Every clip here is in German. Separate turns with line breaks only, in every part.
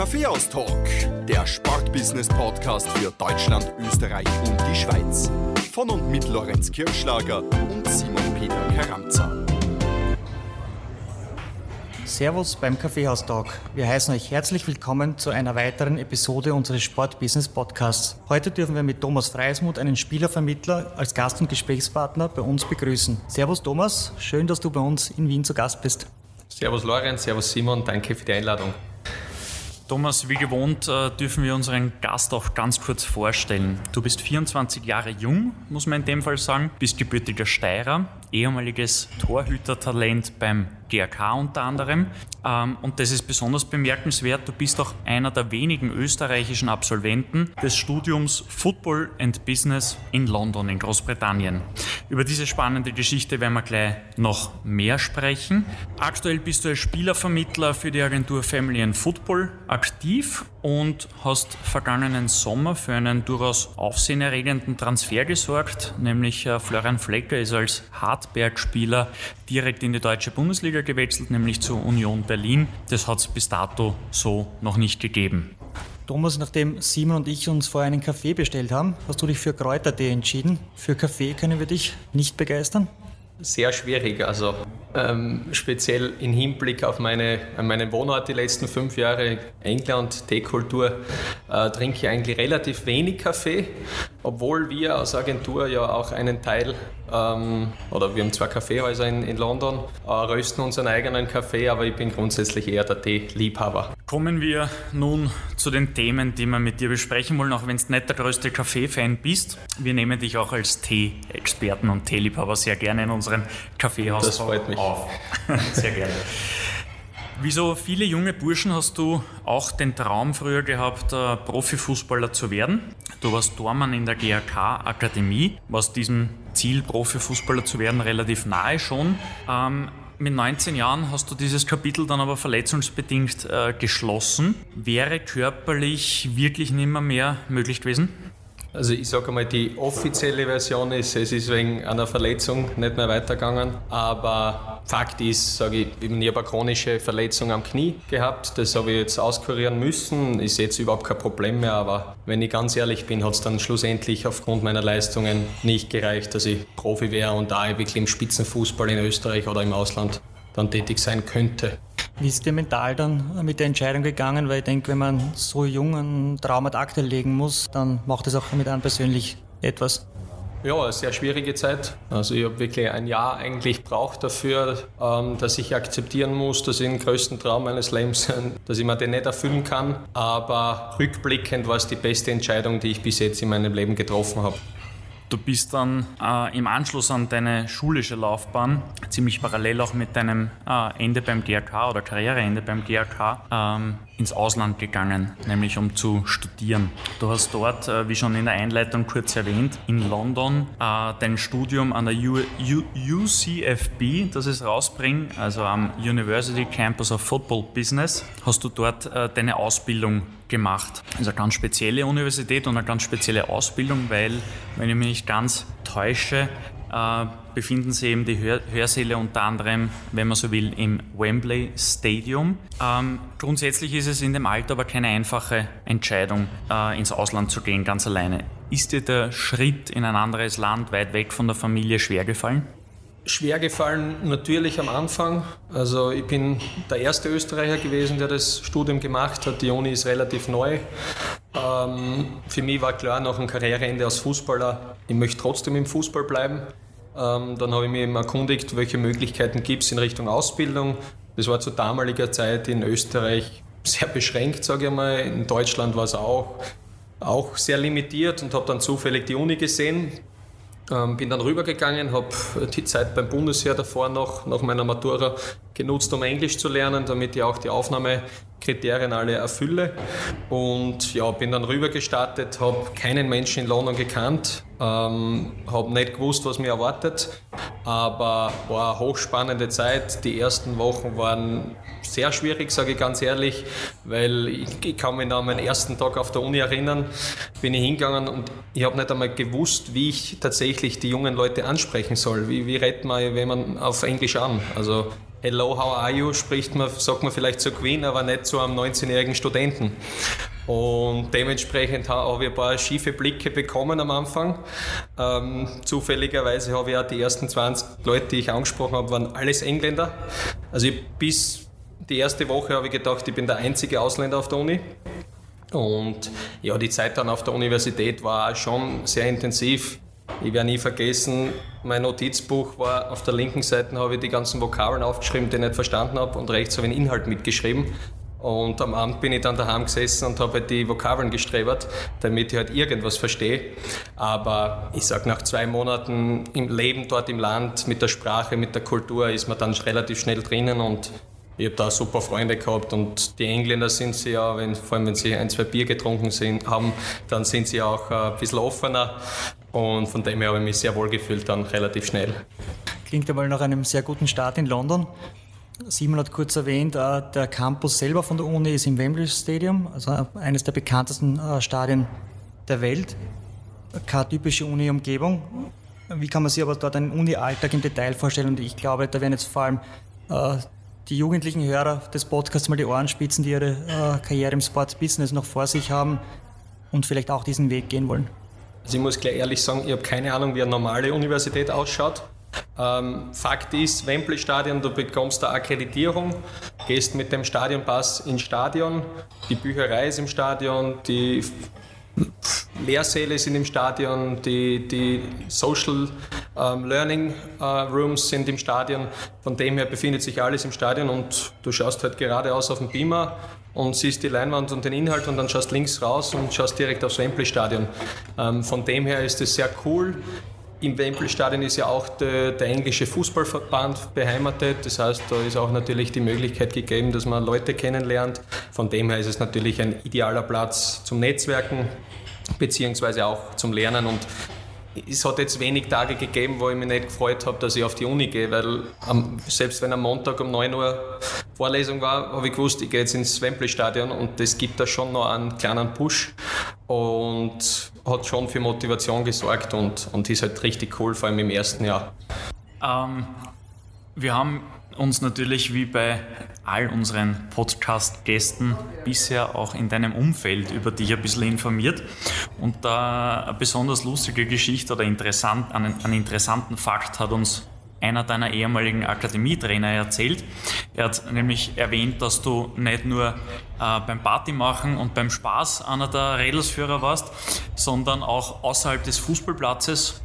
Kaffeehaus-Talk, der Sportbusiness-Podcast für Deutschland, Österreich und die Schweiz. Von und mit Lorenz Kirschlager und Simon Peter Karamza.
Servus beim Kaffeehaus-Talk. Wir heißen euch herzlich willkommen zu einer weiteren Episode unseres Sport-Business-Podcasts. Heute dürfen wir mit Thomas Freismuth einen Spielervermittler als Gast und Gesprächspartner bei uns begrüßen. Servus Thomas, schön, dass du bei uns in Wien zu Gast bist.
Servus Lorenz, Servus Simon, danke für die Einladung.
Thomas, wie gewohnt äh, dürfen wir unseren Gast auch ganz kurz vorstellen. Du bist 24 Jahre jung, muss man in dem Fall sagen, bist gebürtiger Steirer, ehemaliges Torhütertalent beim GRK unter anderem. Ähm, und das ist besonders bemerkenswert. Du bist auch einer der wenigen österreichischen Absolventen des Studiums Football and Business in London in Großbritannien. Über diese spannende Geschichte werden wir gleich noch mehr sprechen. Aktuell bist du als Spielervermittler für die Agentur Family and Football aktiv und hast vergangenen Sommer für einen durchaus aufsehenerregenden Transfer gesorgt, nämlich äh, Florian Flecker ist als Hartberg-Spieler direkt in die deutsche Bundesliga gewechselt, nämlich zur Union Berlin. Das hat es bis dato so noch nicht gegeben.
Thomas, nachdem Simon und ich uns vorher einen Kaffee bestellt haben, hast du dich für Kräutertee entschieden. Für Kaffee können wir dich nicht begeistern?
Sehr schwierig. Also ähm, speziell im Hinblick auf meine, meinen Wohnort die letzten fünf Jahre, England, Teekultur, äh, trinke ich eigentlich relativ wenig Kaffee, obwohl wir als Agentur ja auch einen Teil, ähm, oder wir haben zwei Kaffeehäuser in, in London, äh, rösten unseren eigenen Kaffee, aber ich bin grundsätzlich eher der Teeliebhaber.
Kommen wir nun zu den Themen, die wir mit dir besprechen wollen, auch wenn du nicht der größte Kaffee-Fan bist. Wir nehmen dich auch als Tee-Experten und Teeliebhaber sehr gerne in unseren Kaffeehaus
das freut mich.
Auf. sehr gerne. Wie so viele junge Burschen hast du auch den Traum früher gehabt, äh, Profifußballer zu werden. Du warst Tormann in der GRK-Akademie, warst diesem Ziel, Profifußballer zu werden, relativ nahe schon. Ähm, mit 19 Jahren hast du dieses Kapitel dann aber verletzungsbedingt äh, geschlossen. Wäre körperlich wirklich nimmer mehr möglich gewesen?
Also ich sage einmal, die offizielle Version ist, es ist wegen einer Verletzung nicht mehr weitergegangen. Aber Fakt ist, sage ich, ich habe eine chronische Verletzung am Knie gehabt. Das habe ich jetzt auskurieren müssen. Ist jetzt überhaupt kein Problem mehr. Aber wenn ich ganz ehrlich bin, hat es dann schlussendlich aufgrund meiner Leistungen nicht gereicht, dass ich Profi wäre und da wirklich im Spitzenfußball in Österreich oder im Ausland dann tätig sein könnte.
Wie ist dir mental dann mit der Entscheidung gegangen? Weil ich denke, wenn man so jung einen Traum ad acta legen muss, dann macht es auch mit einem persönlich etwas.
Ja, eine sehr schwierige Zeit. Also ich habe wirklich ein Jahr eigentlich braucht dafür, ähm, dass ich akzeptieren muss, dass ich den größten Traum meines Lebens, dass ich mir den nicht erfüllen kann. Aber rückblickend war es die beste Entscheidung, die ich bis jetzt in meinem Leben getroffen habe.
Du bist dann äh, im Anschluss an deine schulische Laufbahn, ziemlich parallel auch mit deinem äh, Ende beim GRK oder Karriereende beim GRK, ähm, ins Ausland gegangen, nämlich um zu studieren. Du hast dort, äh, wie schon in der Einleitung kurz erwähnt, in London äh, dein Studium an der U U UCFB, das ist rausbringen, also am University Campus of Football Business, hast du dort äh, deine Ausbildung gemacht. Ist eine ganz spezielle Universität und eine ganz spezielle Ausbildung, weil, wenn ich mich nicht ganz täusche, äh, befinden sich eben die Hör Hörsäle unter anderem, wenn man so will, im Wembley Stadium. Ähm, grundsätzlich ist es in dem Alter aber keine einfache Entscheidung, äh, ins Ausland zu gehen, ganz alleine. Ist dir der Schritt in ein anderes Land, weit weg von der Familie, schwer gefallen?
Schwer gefallen natürlich am Anfang. Also ich bin der erste Österreicher gewesen, der das Studium gemacht hat. Die Uni ist relativ neu. Ähm, für mich war klar, nach einem Karriereende als Fußballer, ich möchte trotzdem im Fußball bleiben. Ähm, dann habe ich mich erkundigt, welche Möglichkeiten gibt es in Richtung Ausbildung. Das war zu damaliger Zeit in Österreich sehr beschränkt, sage ich mal. In Deutschland war es auch, auch sehr limitiert und habe dann zufällig die Uni gesehen. Ähm, bin dann rübergegangen, habe die Zeit beim Bundesheer davor noch, nach meiner Matura genutzt, um Englisch zu lernen, damit ich auch die Aufnahmekriterien alle erfülle. Und ja, bin dann rüber gestartet, habe keinen Menschen in London gekannt, ähm, habe nicht gewusst, was mir erwartet, aber war eine hochspannende Zeit. Die ersten Wochen waren sehr schwierig, sage ich ganz ehrlich, weil ich, ich kann mich noch an meinen ersten Tag auf der Uni erinnern, bin ich hingegangen und ich habe nicht einmal gewusst, wie ich tatsächlich die jungen Leute ansprechen soll. Wie, wie redet man jemanden auf Englisch an? Also Hello, how are you spricht man, sagt man vielleicht zu Queen, aber nicht zu einem 19-jährigen Studenten. Und dementsprechend habe ich ein paar schiefe Blicke bekommen am Anfang. Ähm, zufälligerweise habe ich auch die ersten 20 Leute, die ich angesprochen habe, waren alles Engländer. Also bis die erste Woche habe ich gedacht, ich bin der einzige Ausländer auf der Uni. Und ja, die Zeit dann auf der Universität war schon sehr intensiv. Ich werde nie vergessen, mein Notizbuch war auf der linken Seite, habe ich die ganzen Vokabeln aufgeschrieben, die ich nicht verstanden habe, und rechts habe ich den Inhalt mitgeschrieben. Und am Abend bin ich dann daheim gesessen und habe halt die Vokabeln gestrebert, damit ich halt irgendwas verstehe. Aber ich sage, nach zwei Monaten im Leben dort im Land, mit der Sprache, mit der Kultur, ist man dann relativ schnell drinnen und ich habe da super Freunde gehabt und die Engländer sind sie ja, wenn, vor allem wenn sie ein, zwei Bier getrunken sind, haben, dann sind sie auch ein bisschen offener und von dem her habe ich mich sehr wohl gefühlt dann relativ schnell.
Klingt einmal nach einem sehr guten Start in London. Simon hat kurz erwähnt, äh, der Campus selber von der Uni ist im Wembley Stadium, also eines der bekanntesten äh, Stadien der Welt. Keine typische Uni-Umgebung. Wie kann man sich aber dort einen Uni-Alltag im Detail vorstellen? Und ich glaube, da werden jetzt vor allem äh, die jugendlichen Hörer des Podcasts mal die Ohren spitzen, die ihre Karriere im Sports-Business noch vor sich haben und vielleicht auch diesen Weg gehen wollen.
Also ich muss gleich ehrlich sagen, ich habe keine Ahnung, wie eine normale Universität ausschaut. Ähm, Fakt ist, Wembley-Stadion, du bekommst eine Akkreditierung, gehst mit dem Stadionpass ins Stadion, die Bücherei ist im Stadion, die Lehrsäle sind im Stadion, die, die Social ähm, Learning äh, Rooms sind im Stadion. Von dem her befindet sich alles im Stadion und du schaust halt geradeaus auf den Beamer und siehst die Leinwand und den Inhalt und dann schaust links raus und schaust direkt aufs Wembley-Stadion. Ähm, von dem her ist es sehr cool. Im Wembley-Stadion ist ja auch der, der, englische Fußballverband beheimatet. Das heißt, da ist auch natürlich die Möglichkeit gegeben, dass man Leute kennenlernt. Von dem her ist es natürlich ein idealer Platz zum Netzwerken beziehungsweise auch zum Lernen. Und es hat jetzt wenig Tage gegeben, wo ich mich nicht gefreut habe, dass ich auf die Uni gehe, weil am, selbst wenn am Montag um 9 Uhr Vorlesung war, habe ich gewusst, ich gehe jetzt ins Wembley-Stadion und das gibt da schon noch einen kleinen Push und hat schon für Motivation gesorgt und, und ist halt richtig cool, vor allem im ersten Jahr.
Ähm, wir haben uns natürlich wie bei all unseren Podcast-Gästen bisher auch in deinem Umfeld über dich ein bisschen informiert. Und da eine besonders lustige Geschichte oder interessant, einen, einen interessanten Fakt hat uns einer deiner ehemaligen Akademietrainer erzählt. Er hat nämlich erwähnt, dass du nicht nur äh, beim Partymachen und beim Spaß einer der Rädelsführer warst, sondern auch außerhalb des Fußballplatzes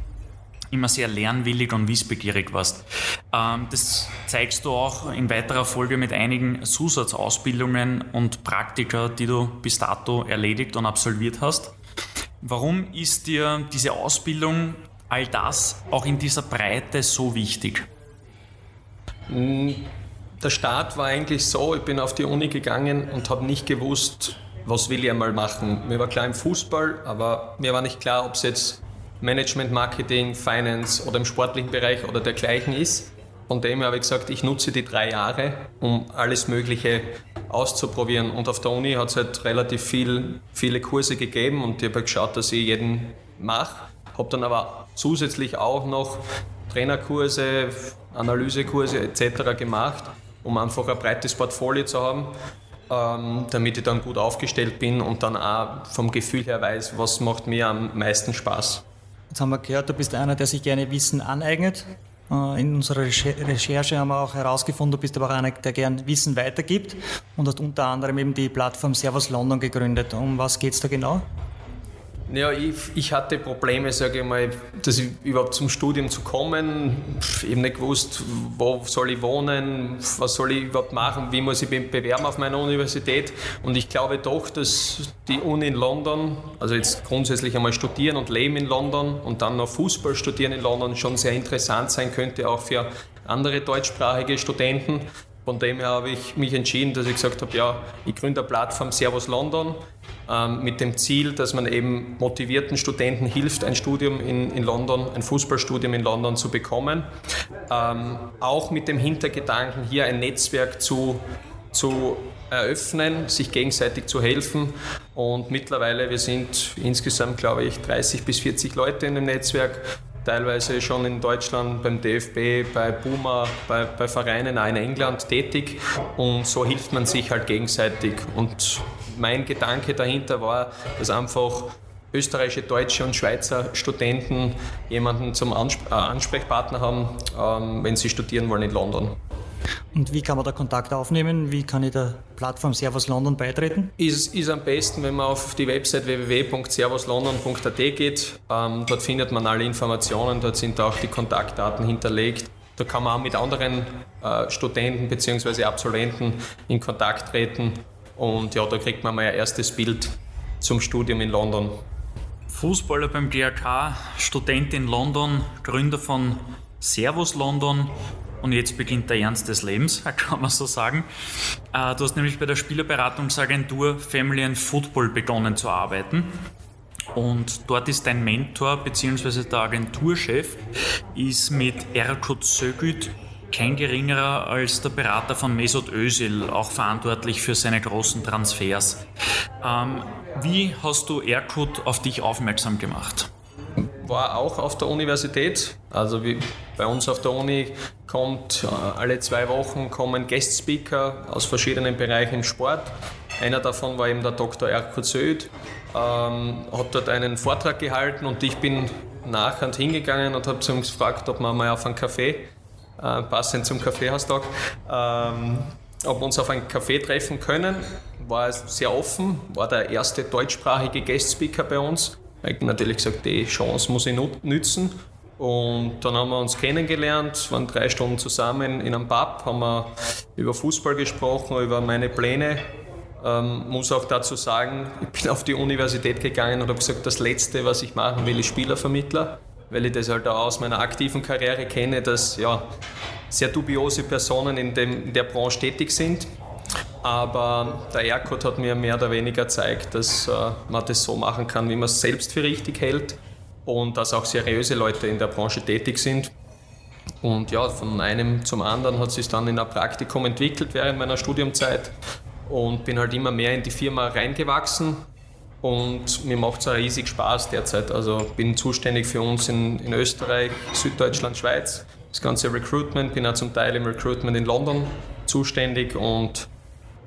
immer sehr lernwillig und wissbegierig warst. Ähm, das zeigst du auch in weiterer Folge mit einigen Zusatzausbildungen und Praktika, die du bis dato erledigt und absolviert hast. Warum ist dir diese Ausbildung, all das auch in dieser Breite so wichtig?
Mm, der Start war eigentlich so, ich bin auf die Uni gegangen und habe nicht gewusst, was will ich einmal machen. Mir war klar im Fußball, aber mir war nicht klar, ob es jetzt Management, Marketing, Finance oder im sportlichen Bereich oder dergleichen ist. Von dem her habe ich gesagt, ich nutze die drei Jahre, um alles Mögliche auszuprobieren. Und auf der Uni hat es halt relativ viel, viele Kurse gegeben und ich habe geschaut, dass ich jeden mache. Habe dann aber zusätzlich auch noch Trainerkurse, Analysekurse etc. gemacht, um einfach ein breites Portfolio zu haben, ähm, damit ich dann gut aufgestellt bin und dann auch vom Gefühl her weiß, was macht mir am meisten Spaß.
Jetzt haben wir gehört, du bist einer, der sich gerne Wissen aneignet. Äh, in unserer Recherche haben wir auch herausgefunden, du bist aber auch einer, der gerne Wissen weitergibt und hast unter anderem eben die Plattform Servus London gegründet. Um was geht es da genau?
Ja, ich, ich hatte Probleme, sage ich mal, dass ich überhaupt zum Studium zu kommen. Ich habe nicht gewusst, wo soll ich wohnen, was soll ich überhaupt machen, wie muss ich mich bewerben auf meiner Universität. Und ich glaube doch, dass die Uni in London, also jetzt grundsätzlich einmal studieren und leben in London und dann noch Fußball studieren in London schon sehr interessant sein könnte, auch für andere deutschsprachige Studenten. Von dem her habe ich mich entschieden, dass ich gesagt habe, ja, ich gründe eine Plattform Servus London ähm, mit dem Ziel, dass man eben motivierten Studenten hilft, ein Studium in, in London, ein Fußballstudium in London zu bekommen. Ähm, auch mit dem Hintergedanken, hier ein Netzwerk zu, zu eröffnen, sich gegenseitig zu helfen. Und mittlerweile, wir sind insgesamt, glaube ich, 30 bis 40 Leute in dem Netzwerk teilweise schon in Deutschland beim DFB, bei Puma, bei, bei Vereinen auch in England tätig und so hilft man sich halt gegenseitig. Und mein Gedanke dahinter war, dass einfach österreichische, deutsche und Schweizer Studenten jemanden zum äh, Ansprechpartner haben, ähm, wenn sie studieren wollen in London.
Und wie kann man da Kontakt aufnehmen? Wie kann ich der Plattform Servus London beitreten?
Ist, ist am besten, wenn man auf die Website www.servuslondon.at geht. Ähm, dort findet man alle Informationen, dort sind auch die Kontaktdaten hinterlegt. Da kann man auch mit anderen äh, Studenten bzw. Absolventen in Kontakt treten und ja, da kriegt man mal ein erstes Bild zum Studium in London.
Fußballer beim DRK, Student in London, Gründer von Servus London und jetzt beginnt der Ernst des Lebens, kann man so sagen. Äh, du hast nämlich bei der Spielerberatungsagentur Family and Football begonnen zu arbeiten. Und dort ist dein Mentor bzw. der Agenturchef ist mit Erkut Sögüt kein geringerer als der Berater von Mesut Özil, auch verantwortlich für seine großen Transfers. Ähm, wie hast du Erkut auf dich aufmerksam gemacht?
War auch auf der Universität. Also wie bei uns auf der Uni kommt äh, alle zwei Wochen kommen Guest-Speaker aus verschiedenen Bereichen Sport. Einer davon war eben der Dr. Erkut Söd, ähm, hat dort einen Vortrag gehalten und ich bin nachher hingegangen und habe zu ihm gefragt, ob wir mal auf einen Kaffee äh, passend zum Kaffeehaustag, ähm, ob wir uns auf einen Kaffee treffen können. War sehr offen, war der erste deutschsprachige Guest-Speaker bei uns. Ich natürlich gesagt, die Chance muss ich nützen. Und dann haben wir uns kennengelernt, waren drei Stunden zusammen in einem Pub, haben wir über Fußball gesprochen, über meine Pläne. Ähm, muss auch dazu sagen, ich bin auf die Universität gegangen und habe gesagt, das Letzte, was ich machen will, ist Spielervermittler weil ich das halt auch aus meiner aktiven Karriere kenne, dass ja, sehr dubiose Personen in, dem, in der Branche tätig sind. Aber der Aircode hat mir mehr oder weniger gezeigt, dass äh, man das so machen kann, wie man es selbst für richtig hält und dass auch seriöse Leute in der Branche tätig sind. Und ja, von einem zum anderen hat sich dann in ein Praktikum entwickelt während meiner Studiumzeit und bin halt immer mehr in die Firma reingewachsen und mir macht es auch riesig Spaß derzeit. Also bin zuständig für uns in, in Österreich, Süddeutschland, Schweiz. Das ganze Recruitment, bin auch zum Teil im Recruitment in London zuständig und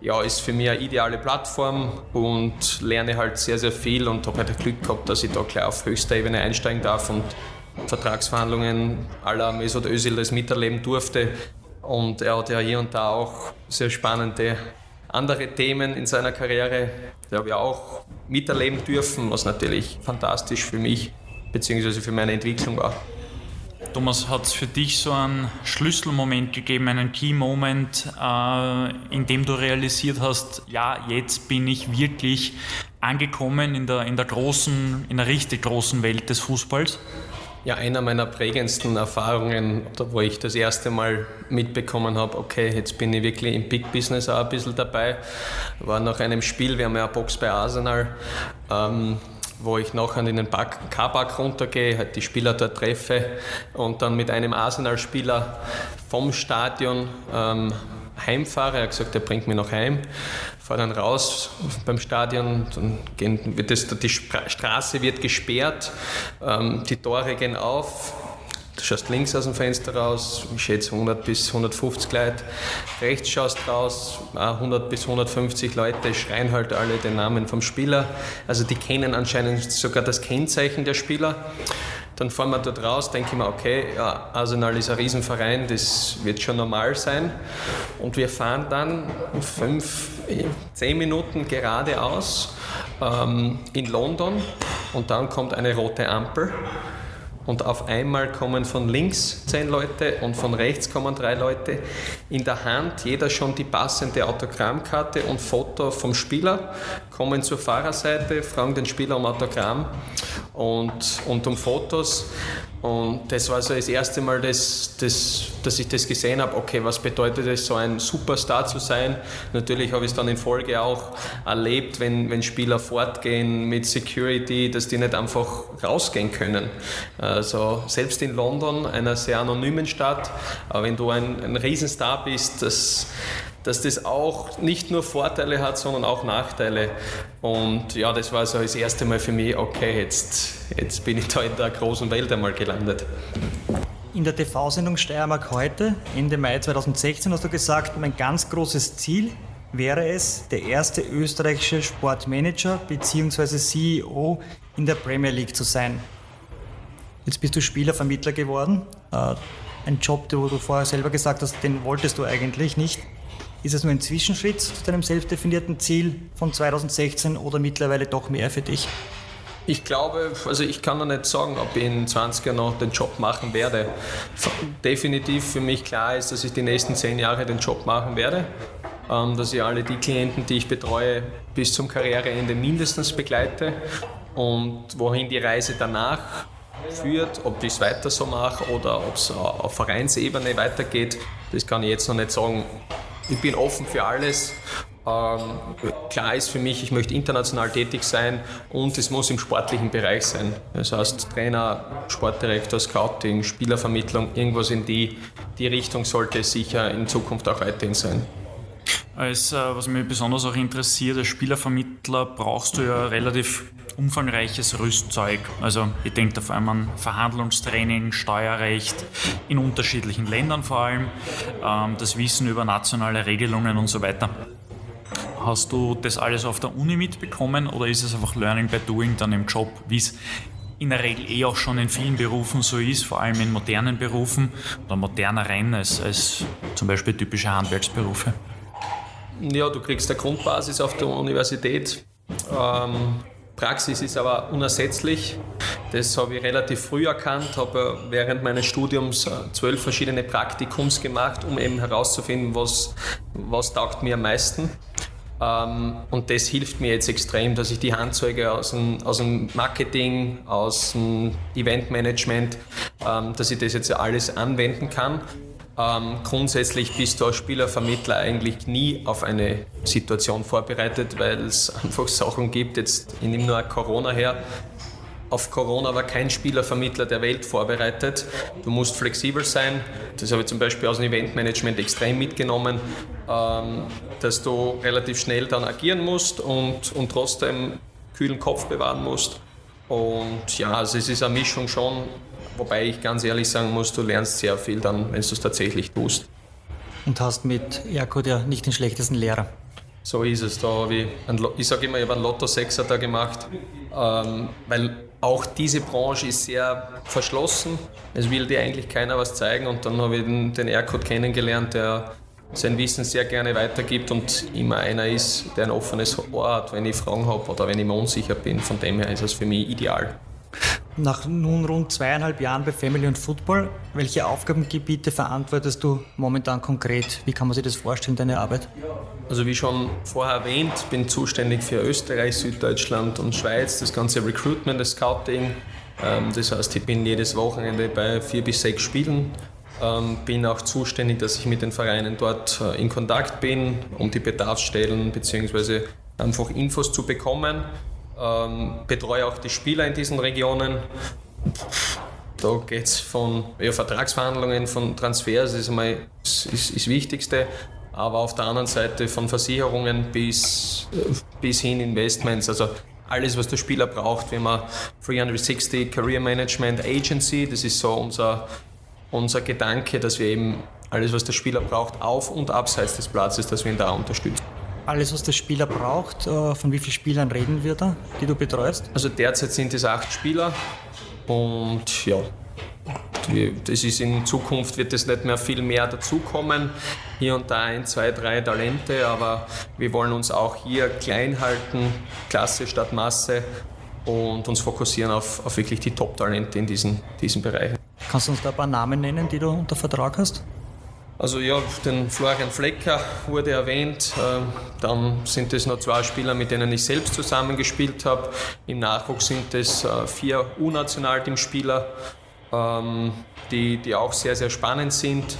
ja, ist für mich eine ideale Plattform und lerne halt sehr, sehr viel und habe halt Glück gehabt, dass ich da gleich auf höchster Ebene einsteigen darf und Vertragsverhandlungen aller Mesut Özil das miterleben durfte. Und er hat ja hier und da auch sehr spannende andere Themen in seiner Karriere, die habe ich auch miterleben dürfen, was natürlich fantastisch für mich bzw. für meine Entwicklung war.
Thomas, hat es für dich so einen Schlüsselmoment gegeben, einen Key-Moment, äh, in dem du realisiert hast, ja, jetzt bin ich wirklich angekommen in der, in der großen, in der richtig großen Welt des Fußballs?
Ja, einer meiner prägendsten Erfahrungen, wo ich das erste Mal mitbekommen habe, okay, jetzt bin ich wirklich im Big Business auch ein bisschen dabei, war nach einem Spiel, wir haben ja eine Box bei Arsenal, ähm, wo ich nachher in den K-Park runtergehe, halt die Spieler dort treffe und dann mit einem Arsenal-Spieler vom Stadion ähm, heimfahre. Er hat gesagt, er bringt mich noch heim. Fahre dann raus beim Stadion, dann gehen, wird das, die Straße wird gesperrt, ähm, die Tore gehen auf. Du schaust links aus dem Fenster raus, ich schätze 100 bis 150 Leute. Rechts schaust raus, 100 bis 150 Leute schreien halt alle den Namen vom Spieler. Also die kennen anscheinend sogar das Kennzeichen der Spieler. Dann fahren wir dort raus, denke ich mir, okay, ja, Arsenal ist ein Riesenverein, das wird schon normal sein. Und wir fahren dann fünf, zehn Minuten geradeaus ähm, in London und dann kommt eine rote Ampel und auf einmal kommen von links zehn Leute und von rechts kommen drei Leute. In der Hand jeder schon die passende Autogrammkarte und Foto vom Spieler, kommen zur Fahrerseite, fragen den Spieler um Autogramm und, und um Fotos und das war so das erste Mal, dass, dass, dass ich das gesehen habe, okay, was bedeutet es, so ein Superstar zu sein. Natürlich habe ich es dann in Folge auch erlebt, wenn, wenn Spieler fortgehen mit Security, dass die nicht einfach rausgehen können. Also selbst in London, einer sehr anonymen Stadt, wenn du ein, ein Riesenstar bist, das dass das auch nicht nur Vorteile hat, sondern auch Nachteile. Und ja, das war so das erste Mal für mich, okay, jetzt, jetzt bin ich da in der großen Welt einmal gelandet.
In der TV-Sendung Steiermark heute, Ende Mai 2016, hast du gesagt, mein ganz großes Ziel wäre es, der erste österreichische Sportmanager bzw. CEO in der Premier League zu sein. Jetzt bist du Spielervermittler geworden. Äh, ein Job, wo du vorher selber gesagt hast, den wolltest du eigentlich nicht. Ist es nur ein Zwischenschritt zu deinem selbstdefinierten Ziel von 2016 oder mittlerweile doch mehr für dich?
Ich glaube, also ich kann noch nicht sagen, ob ich in 20 Jahren noch den Job machen werde. Definitiv für mich klar ist, dass ich die nächsten zehn Jahre den Job machen werde. Ähm, dass ich alle die Klienten, die ich betreue, bis zum Karriereende mindestens begleite und wohin die Reise danach führt, ob ich es weiter so mache oder ob es auf Vereinsebene weitergeht, das kann ich jetzt noch nicht sagen. Ich bin offen für alles. Ähm, klar ist für mich, ich möchte international tätig sein und es muss im sportlichen Bereich sein. Das heißt, Trainer, Sportdirektor, Scouting, Spielervermittlung, irgendwas in die, die Richtung sollte sicher in Zukunft auch weiterhin sein.
Als, äh, was mich besonders auch interessiert, als Spielervermittler brauchst du ja relativ umfangreiches Rüstzeug. Also ich denke da vor allem an Verhandlungstraining, Steuerrecht in unterschiedlichen Ländern vor allem, ähm, das Wissen über nationale Regelungen und so weiter. Hast du das alles auf der Uni mitbekommen oder ist es einfach Learning by Doing dann im Job, wie es in der Regel eh auch schon in vielen Berufen so ist, vor allem in modernen Berufen oder moderneren als, als zum Beispiel typische Handwerksberufe?
Ja, du kriegst eine Grundbasis auf der Universität. Ähm, Praxis ist aber unersetzlich. Das habe ich relativ früh erkannt, habe während meines Studiums äh, zwölf verschiedene Praktikums gemacht, um eben herauszufinden, was, was taugt mir am meisten. Ähm, und das hilft mir jetzt extrem, dass ich die Handzeuge aus dem, aus dem Marketing, aus dem Eventmanagement, ähm, dass ich das jetzt alles anwenden kann ähm, grundsätzlich bist du als Spielervermittler eigentlich nie auf eine Situation vorbereitet, weil es einfach Sachen gibt. Jetzt, ich nehme nur Corona her. Auf Corona war kein Spielervermittler der Welt vorbereitet. Du musst flexibel sein. Das habe ich zum Beispiel aus dem Eventmanagement extrem mitgenommen, ähm, dass du relativ schnell dann agieren musst und, und trotzdem kühlen Kopf bewahren musst. Und ja, also es ist eine Mischung schon Wobei ich ganz ehrlich sagen muss, du lernst sehr viel dann, wenn du es tatsächlich tust.
Und hast mit Erkut ja nicht den schlechtesten Lehrer.
So ist es. Da habe ich, ein, ich sage immer, ich habe einen Lotto-Sechser da gemacht, ähm, weil auch diese Branche ist sehr verschlossen. Es will dir eigentlich keiner was zeigen und dann habe ich den, den Erkut kennengelernt, der sein Wissen sehr gerne weitergibt und immer einer ist, der ein offenes Ohr hat, wenn ich Fragen habe oder wenn ich mir unsicher bin. Von dem her ist es für mich ideal.
Nach nun rund zweieinhalb Jahren bei Family und Football, welche Aufgabengebiete verantwortest du momentan konkret? Wie kann man sich das vorstellen, deine Arbeit?
Also wie schon vorher erwähnt, bin zuständig für Österreich, Süddeutschland und Schweiz, das ganze Recruitment, das Scouting. Ähm, das heißt, ich bin jedes Wochenende bei vier bis sechs Spielen. Ähm, bin auch zuständig, dass ich mit den Vereinen dort äh, in Kontakt bin, um die Bedarfsstellen bzw. einfach Infos zu bekommen ähm, betreue auch die Spieler in diesen Regionen. Da geht es von ja, Vertragsverhandlungen, von Transfers, ist einmal ist, ist, das Wichtigste. Aber auf der anderen Seite von Versicherungen bis, bis hin Investments. Also alles, was der Spieler braucht, wie man 360 Career Management Agency, das ist so unser, unser Gedanke, dass wir eben alles, was der Spieler braucht, auf und abseits des Platzes, dass wir ihn da unterstützen
alles, was der Spieler braucht. Äh, von wie vielen Spielern reden wir da, die du betreust?
Also derzeit sind es acht Spieler und ja, das ist in Zukunft wird es nicht mehr viel mehr dazukommen. Hier und da ein, zwei, drei Talente, aber wir wollen uns auch hier klein halten, Klasse statt Masse und uns fokussieren auf, auf wirklich die Top-Talente in diesen, diesen Bereichen.
Kannst du uns da ein paar Namen nennen, die du unter Vertrag hast?
Also ja, den Florian Flecker wurde erwähnt. Ähm, dann sind es noch zwei Spieler, mit denen ich selbst zusammengespielt habe. Im Nachwuchs sind es äh, vier U-Nationalteamspieler, ähm, die, die auch sehr, sehr spannend sind.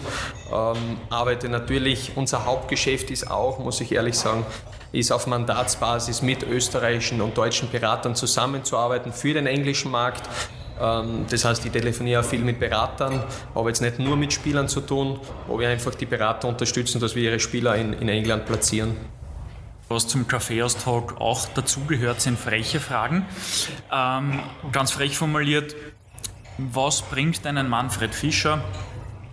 Ähm, arbeite natürlich, unser Hauptgeschäft ist auch, muss ich ehrlich sagen, ist auf Mandatsbasis mit österreichischen und deutschen Beratern zusammenzuarbeiten für den englischen Markt. Ähm, das heißt, ich telefoniere viel mit Beratern, habe jetzt nicht nur mit Spielern zu tun, wo wir einfach die Berater unterstützen, dass wir ihre Spieler in, in England platzieren.
Was zum Kaffeeaustalk auch dazugehört, sind freche Fragen. Ähm, ganz frech formuliert, was bringt einen Manfred Fischer,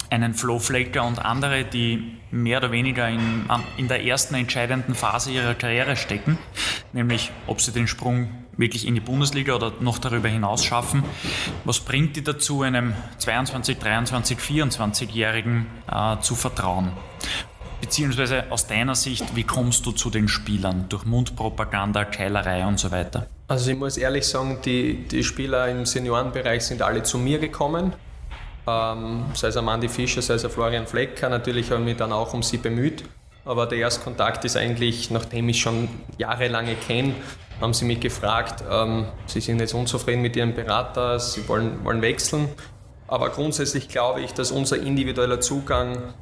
einen Flo Flecker und andere, die mehr oder weniger in, in der ersten entscheidenden Phase ihrer Karriere stecken, nämlich ob sie den Sprung wirklich in die Bundesliga oder noch darüber hinaus schaffen. Was bringt die dazu, einem 22, 23, 24-Jährigen äh, zu vertrauen? Beziehungsweise aus deiner Sicht, wie kommst du zu den Spielern? Durch Mundpropaganda, Keilerei und so weiter?
Also ich muss ehrlich sagen, die, die Spieler im Seniorenbereich sind alle zu mir gekommen. Ähm, sei es Amandi Fischer, sei es Florian Flecker. Natürlich habe ich mich dann auch um sie bemüht. Aber der erste Kontakt ist eigentlich, nachdem ich schon jahrelang kenne, haben sie mich gefragt, ähm, sie sind jetzt unzufrieden mit ihrem Berater, sie wollen, wollen wechseln. Aber grundsätzlich glaube ich, dass unser individueller Zugang,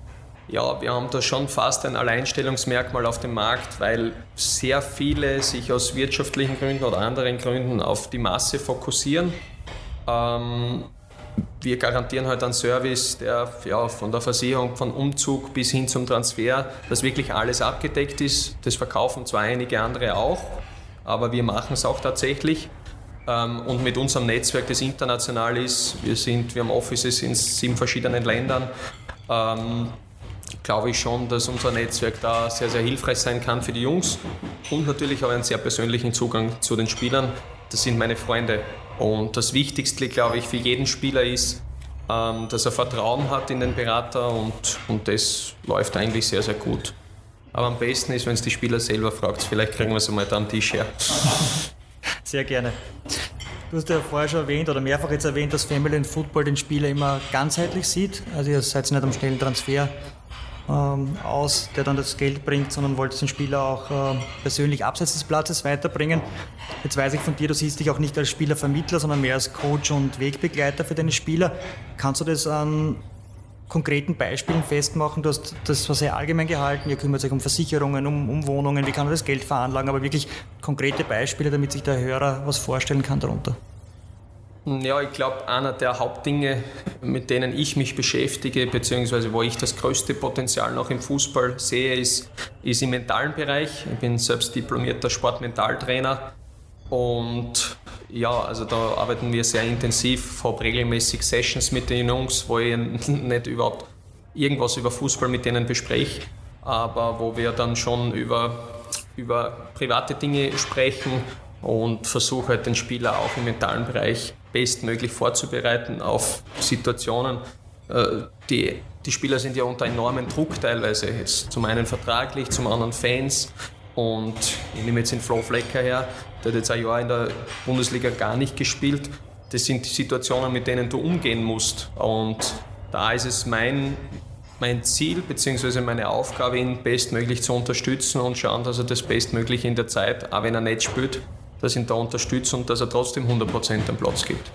ja, wir haben da schon fast ein Alleinstellungsmerkmal auf dem Markt, weil sehr viele sich aus wirtschaftlichen Gründen oder anderen Gründen auf die Masse fokussieren. Ähm, wir garantieren halt einen Service, der ja, von der Versicherung, von Umzug bis hin zum Transfer, dass wirklich alles abgedeckt ist. Das verkaufen zwar einige andere auch, aber wir machen es auch tatsächlich. Ähm, und mit unserem Netzwerk, das international ist, wir, sind, wir haben Offices in sieben verschiedenen Ländern, ähm, glaube ich schon, dass unser Netzwerk da sehr, sehr hilfreich sein kann für die Jungs und natürlich auch einen sehr persönlichen Zugang zu den Spielern. Das sind meine Freunde. Und das Wichtigste, glaube ich, für jeden Spieler ist, ähm, dass er Vertrauen hat in den Berater und, und das läuft eigentlich sehr, sehr gut. Aber am besten ist, wenn es die Spieler selber fragt. Vielleicht kriegen wir es einmal da am Tisch her.
Sehr gerne. Du hast ja vorher schon erwähnt oder mehrfach jetzt erwähnt, dass Family and Football den Spieler immer ganzheitlich sieht. Also ihr seid nicht am schnellen Transfer ähm, aus, der dann das Geld bringt, sondern wollt den Spieler auch äh, persönlich abseits des Platzes weiterbringen. Jetzt weiß ich von dir, du siehst dich auch nicht als Spielervermittler, sondern mehr als Coach und Wegbegleiter für deine Spieler. Kannst du das an konkreten Beispielen festmachen? Du hast das war sehr allgemein gehalten, ihr kümmert euch um Versicherungen, um, um Wohnungen, wie kann man das Geld veranlagen, aber wirklich konkrete Beispiele, damit sich der Hörer was vorstellen kann darunter.
Ja, ich glaube, einer der Hauptdinge, mit denen ich mich beschäftige, beziehungsweise wo ich das größte Potenzial noch im Fußball sehe, ist, ist im mentalen Bereich. Ich bin selbst diplomierter Sportmentaltrainer und ja, also da arbeiten wir sehr intensiv, habe regelmäßig Sessions mit den Jungs, wo ich nicht überhaupt irgendwas über Fußball mit denen bespreche, aber wo wir dann schon über, über private Dinge sprechen und versuche halt den Spieler auch im mentalen Bereich bestmöglich vorzubereiten auf Situationen. Äh, die, die Spieler sind ja unter enormem Druck teilweise, jetzt zum einen vertraglich, zum anderen Fans. Und ich nehme jetzt den Flo Flecker her, der hat jetzt ein Jahr in der Bundesliga gar nicht gespielt. Das sind die Situationen, mit denen du umgehen musst. Und da ist es mein, mein Ziel bzw. meine Aufgabe, ihn bestmöglich zu unterstützen und schauen, dass er das bestmöglich in der Zeit, auch wenn er nicht spielt, dass ich ihn da unterstütze und dass er trotzdem 100% am Platz gibt.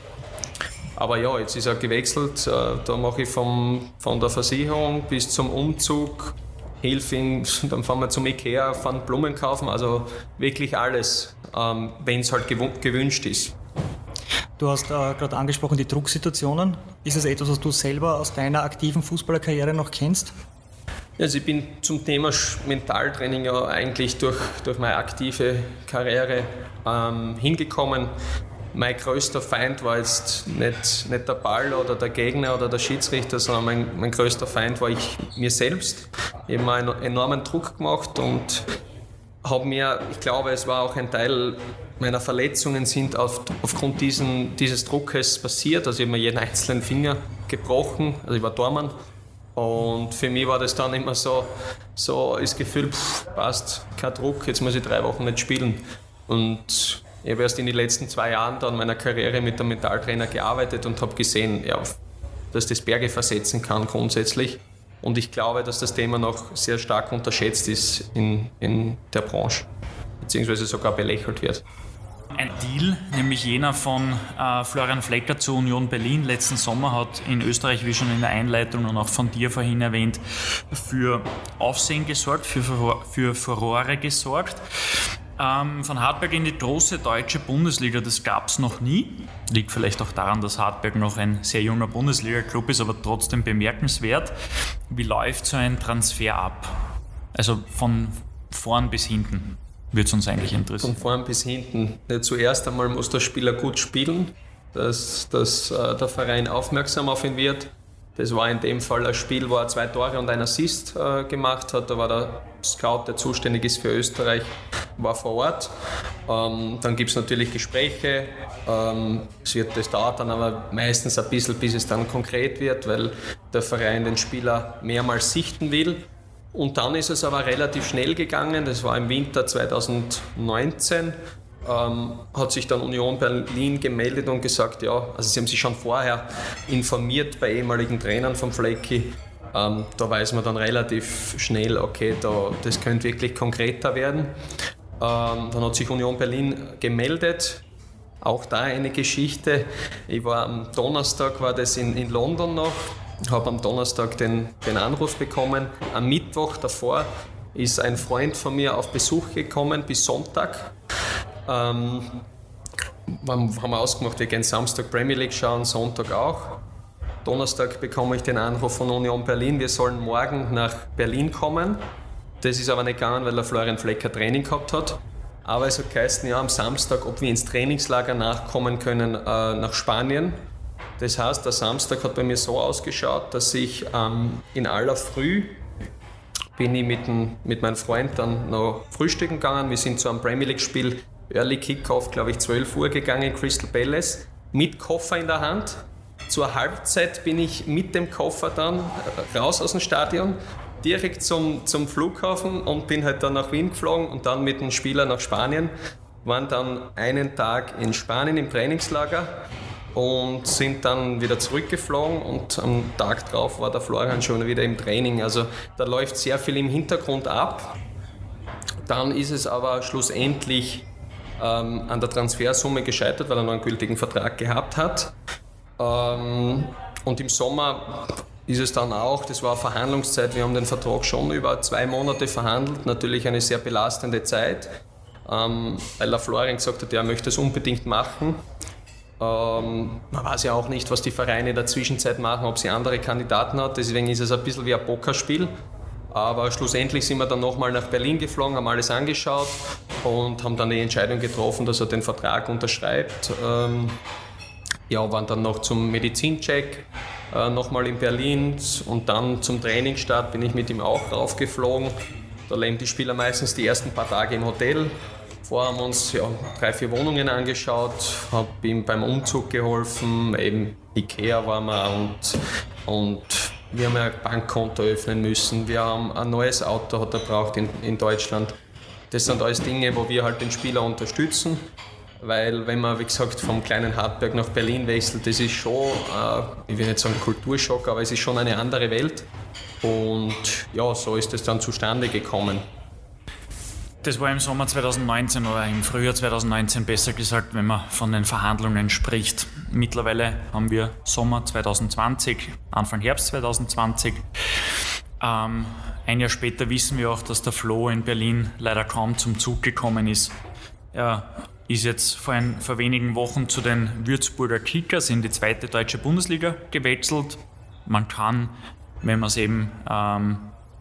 Aber ja, jetzt ist er gewechselt. Äh, da mache ich vom, von der Versicherung bis zum Umzug, hilf ihm, dann fahren wir zum Ikea, fahren Blumen kaufen, also wirklich alles, ähm, wenn es halt gewünscht ist.
Du hast äh, gerade angesprochen die Drucksituationen. Ist es etwas, was du selber aus deiner aktiven Fußballerkarriere noch kennst?
Also ich bin zum Thema Mentaltraining ja eigentlich durch, durch meine aktive Karriere ähm, hingekommen. Mein größter Feind war jetzt nicht, nicht der Ball oder der Gegner oder der Schiedsrichter, sondern mein, mein größter Feind war ich mir selbst. Ich habe mir einen enormen Druck gemacht und habe mir, ich glaube, es war auch ein Teil meiner Verletzungen sind auf, aufgrund diesen, dieses Druckes passiert. Also ich habe mir jeden einzelnen Finger gebrochen, also ich war Dormann und für mich war das dann immer so, so das Gefühl, pff, passt, kein Druck, jetzt muss ich drei Wochen nicht spielen. Und ich habe erst in den letzten zwei Jahren dann meiner Karriere mit dem Mentaltrainer gearbeitet und habe gesehen, ja, dass das Berge versetzen kann grundsätzlich. Und ich glaube, dass das Thema noch sehr stark unterschätzt ist in, in der Branche, beziehungsweise sogar belächelt wird
ein Deal, nämlich jener von äh, Florian Flecker zur Union Berlin letzten Sommer, hat in Österreich, wie schon in der Einleitung und auch von dir vorhin erwähnt, für Aufsehen gesorgt, für, für Furore gesorgt. Ähm, von Hartberg in die große deutsche Bundesliga, das gab es noch nie. Liegt vielleicht auch daran, dass Hartberg noch ein sehr junger Bundesliga-Club ist, aber trotzdem bemerkenswert. Wie läuft so ein Transfer ab? Also von vorn bis hinten würde es uns eigentlich interessieren.
Von vorn bis hinten. Zuerst einmal muss der Spieler gut spielen, dass, dass äh, der Verein aufmerksam auf ihn wird. Das war in dem Fall ein Spiel, wo er zwei Tore und ein Assist äh, gemacht hat. Da war der Scout, der zuständig ist für Österreich, war vor Ort. Ähm, dann gibt es natürlich Gespräche. Ähm, es wird, das dauert dann aber meistens ein bisschen, bis es dann konkret wird, weil der Verein den Spieler mehrmals sichten will. Und dann ist es aber relativ schnell gegangen. Das war im Winter 2019 ähm, hat sich dann Union Berlin gemeldet und gesagt, ja, also sie haben sich schon vorher informiert bei ehemaligen Trainern von Flecki. Ähm, da weiß man dann relativ schnell, okay, da, das könnte wirklich konkreter werden. Ähm, dann hat sich Union Berlin gemeldet. Auch da eine Geschichte. Ich war am Donnerstag, war das in, in London noch, habe am Donnerstag den, den Anruf bekommen. Am Mittwoch davor ist ein Freund von mir auf Besuch gekommen bis Sonntag ähm, haben wir ausgemacht, wir gehen Samstag Premier League schauen, Sonntag auch. Donnerstag bekomme ich den Anruf von Union Berlin, wir sollen morgen nach Berlin kommen. Das ist aber nicht gegangen, weil der Florian Flecker Training gehabt hat. Aber es hat geheißen, ja, am Samstag, ob wir ins Trainingslager nachkommen können äh, nach Spanien. Das heißt, der Samstag hat bei mir so ausgeschaut, dass ich ähm, in aller Früh bin ich mit, dem, mit meinem Freund dann noch frühstücken gegangen. Wir sind zu einem Premier League-Spiel Early Kickoff, glaube ich, 12 Uhr gegangen, Crystal Palace, mit Koffer in der Hand. Zur Halbzeit bin ich mit dem Koffer dann raus aus dem Stadion, direkt zum, zum Flughafen und bin halt dann nach Wien geflogen und dann mit dem Spieler nach Spanien. Waren dann einen Tag in Spanien im Trainingslager und sind dann wieder zurückgeflogen und am Tag drauf war der Florian schon wieder im Training. Also da läuft sehr viel im Hintergrund ab. Dann ist es aber schlussendlich ähm, an der Transfersumme gescheitert, weil er noch einen gültigen Vertrag gehabt hat. Ähm, und im Sommer ist es dann auch, das war Verhandlungszeit, wir haben den Vertrag schon über zwei Monate verhandelt, natürlich eine sehr belastende Zeit, ähm, weil der Florian gesagt hat, er möchte es unbedingt machen. Ähm, man weiß ja auch nicht, was die Vereine in der Zwischenzeit machen, ob sie andere Kandidaten hat, deswegen ist es ein bisschen wie ein Pokerspiel. Aber schlussendlich sind wir dann nochmal nach Berlin geflogen, haben alles angeschaut und haben dann die Entscheidung getroffen, dass er den Vertrag unterschreibt. Ähm, ja, waren dann noch zum Medizincheck äh, nochmal in Berlin und dann zum Trainingsstart bin ich mit ihm auch raufgeflogen. Da leben die Spieler meistens die ersten paar Tage im Hotel. Vorher haben wir uns ja, drei, vier Wohnungen angeschaut, habe ihm beim Umzug geholfen, eben Ikea waren wir und, und wir haben ein Bankkonto öffnen müssen. Wir haben ein neues Auto hat er braucht in, in Deutschland. Das sind alles Dinge, wo wir halt den Spieler unterstützen. Weil wenn man, wie gesagt, vom kleinen Hartberg nach Berlin wechselt, das ist schon, äh, ich will nicht sagen Kulturschock, aber es ist schon eine andere Welt. Und ja, so ist es dann zustande gekommen.
Das war im Sommer 2019 oder im Frühjahr 2019 besser gesagt, wenn man von den Verhandlungen spricht. Mittlerweile haben wir Sommer 2020, Anfang Herbst 2020. Ähm, ein Jahr später wissen wir auch, dass der Flo in Berlin leider kaum zum Zug gekommen ist. Er ist jetzt vor, ein, vor wenigen Wochen zu den Würzburger Kickers in die zweite deutsche Bundesliga gewechselt. Man kann, wenn man es eben ähm,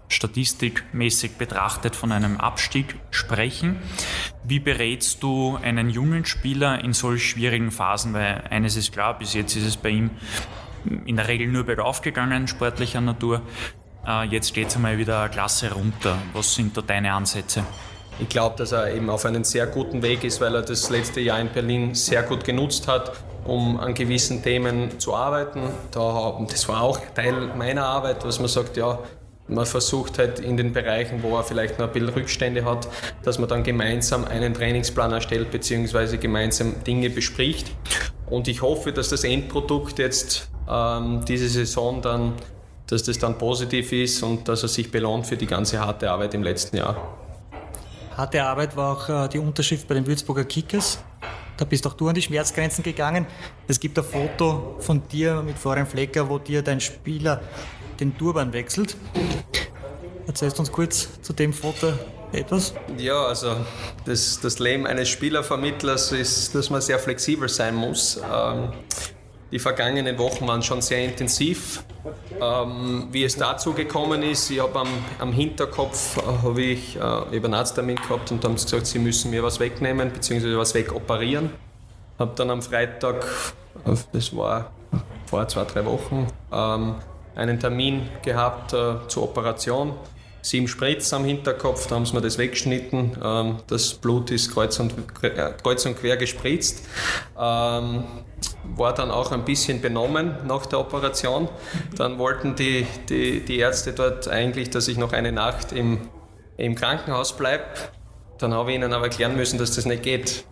statistikmäßig betrachtet von einem Abstieg sprechen. Wie berätst du einen jungen Spieler in solch schwierigen Phasen? Weil eines ist klar, bis jetzt ist es bei ihm in der Regel nur bergauf gegangen, sportlicher Natur. Äh, jetzt geht es einmal wieder eine Klasse runter. Was sind da deine Ansätze?
Ich glaube, dass er eben auf einem sehr guten Weg ist, weil er das letzte Jahr in Berlin sehr gut genutzt hat, um an gewissen Themen zu arbeiten. das war auch Teil meiner Arbeit, was man sagt, ja, man versucht halt in den Bereichen, wo er vielleicht noch ein bisschen Rückstände hat, dass man dann gemeinsam einen Trainingsplan erstellt bzw. gemeinsam Dinge bespricht. Und ich hoffe, dass das Endprodukt jetzt ähm, diese Saison dann, dass das dann positiv ist und dass er sich belohnt für die ganze harte Arbeit im letzten Jahr.
Harte Arbeit war auch äh, die Unterschrift bei den Würzburger Kickers. Da bist auch du an die Schmerzgrenzen gegangen. Es gibt ein Foto von dir mit Florian Flecker, wo dir dein Spieler den Turban wechselt. Erzählst uns kurz zu dem Foto etwas?
Ja, also das, das Leben eines Spielervermittlers ist, dass man sehr flexibel sein muss. Ähm, die vergangenen Wochen waren schon sehr intensiv. Ähm, wie es dazu gekommen ist, ich habe am, am, Hinterkopf äh, ich äh, einen Arzttermin gehabt und haben gesagt, sie müssen mir was wegnehmen bzw. was wegoperieren. Habe dann am Freitag, äh, das war vor zwei, drei Wochen, ähm, einen Termin gehabt äh, zur Operation sieben Spritz am Hinterkopf, da haben sie mir das weggeschnitten. Ähm, das Blut ist kreuz und, äh, kreuz und quer gespritzt. Ähm, war dann auch ein bisschen benommen nach der Operation. Dann wollten die, die, die Ärzte dort eigentlich, dass ich noch eine Nacht im, im Krankenhaus bleibe. Dann habe ich ihnen aber erklären müssen, dass das nicht geht.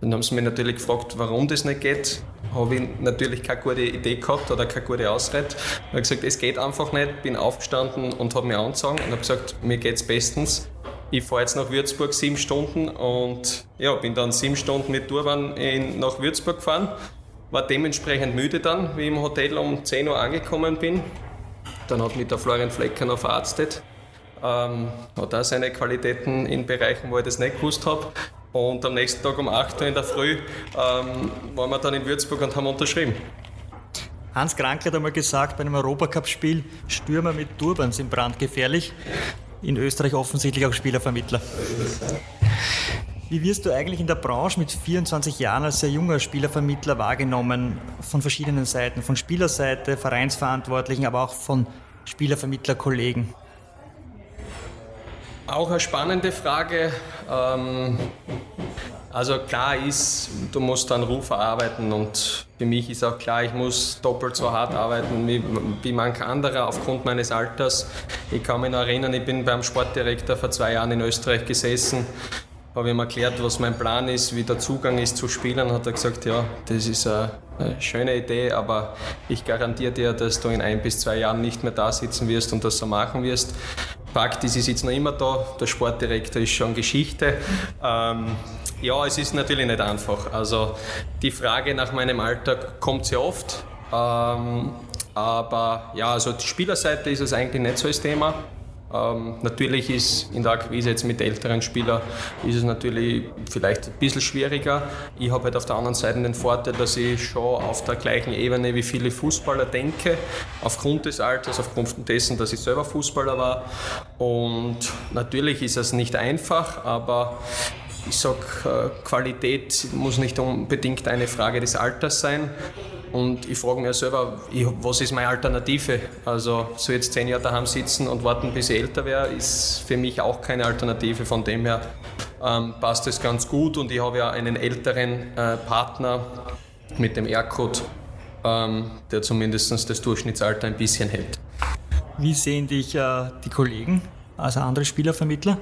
Dann haben sie mich natürlich gefragt, warum das nicht geht. Habe ich natürlich keine gute Idee gehabt oder keine gute Ausrede. Ich habe gesagt, es geht einfach nicht. Bin aufgestanden und habe mich angezogen und habe gesagt, mir geht es bestens. Ich fahre jetzt nach Würzburg sieben Stunden und ja, bin dann sieben Stunden mit Turban nach Würzburg gefahren. War dementsprechend müde dann, wie ich im Hotel um 10 Uhr angekommen bin. Dann hat mich der Florian Flecker noch verarztet. Ähm, hat auch seine Qualitäten in Bereichen, wo ich das nicht gewusst habe. Und am nächsten Tag um 8 Uhr in der Früh ähm, waren wir dann in Würzburg und haben unterschrieben.
Hans Krank hat einmal gesagt, bei einem Europacup-Spiel, Stürmer mit Turban sind brandgefährlich. In Österreich offensichtlich auch Spielervermittler. Wie wirst du eigentlich in der Branche mit 24 Jahren als sehr junger Spielervermittler wahrgenommen? Von verschiedenen Seiten, von Spielerseite, Vereinsverantwortlichen, aber auch von Spielervermittlerkollegen?
Auch eine spannende Frage. Ähm, also klar ist, du musst einen Ruf erarbeiten und für mich ist auch klar, ich muss doppelt so hart arbeiten wie, wie manch anderer aufgrund meines Alters. Ich kann mich noch erinnern, ich bin beim Sportdirektor vor zwei Jahren in Österreich gesessen, habe ihm erklärt, was mein Plan ist, wie der Zugang ist zu Spielern, hat er gesagt, ja, das ist eine schöne Idee, aber ich garantiere dir, dass du in ein bis zwei Jahren nicht mehr da sitzen wirst und das so machen wirst. Fakt ist, ich sitze noch immer da, der Sportdirektor ist schon Geschichte. Ähm, ja, es ist natürlich nicht einfach. Also die Frage nach meinem Alltag kommt sehr oft. Ähm, aber ja, also die Spielerseite ist es eigentlich nicht so das Thema. Ähm, natürlich ist in der Akquise jetzt mit älteren Spielern ist es natürlich vielleicht ein bisschen schwieriger. Ich habe halt auf der anderen Seite den Vorteil, dass ich schon auf der gleichen Ebene wie viele Fußballer denke, aufgrund des Alters, aufgrund dessen, dass ich selber Fußballer war. Und natürlich ist es nicht einfach, aber ich sage, äh, Qualität muss nicht unbedingt eine Frage des Alters sein. Und ich frage mich selber, was ist meine Alternative? Also so jetzt zehn Jahre daheim sitzen und warten, bis ich älter wäre, ist für mich auch keine Alternative. Von dem her ähm, passt es ganz gut und ich habe ja einen älteren äh, Partner mit dem R-Code, ähm, der zumindest das Durchschnittsalter ein bisschen hält.
Wie sehen dich äh, die Kollegen, also andere Spielervermittler?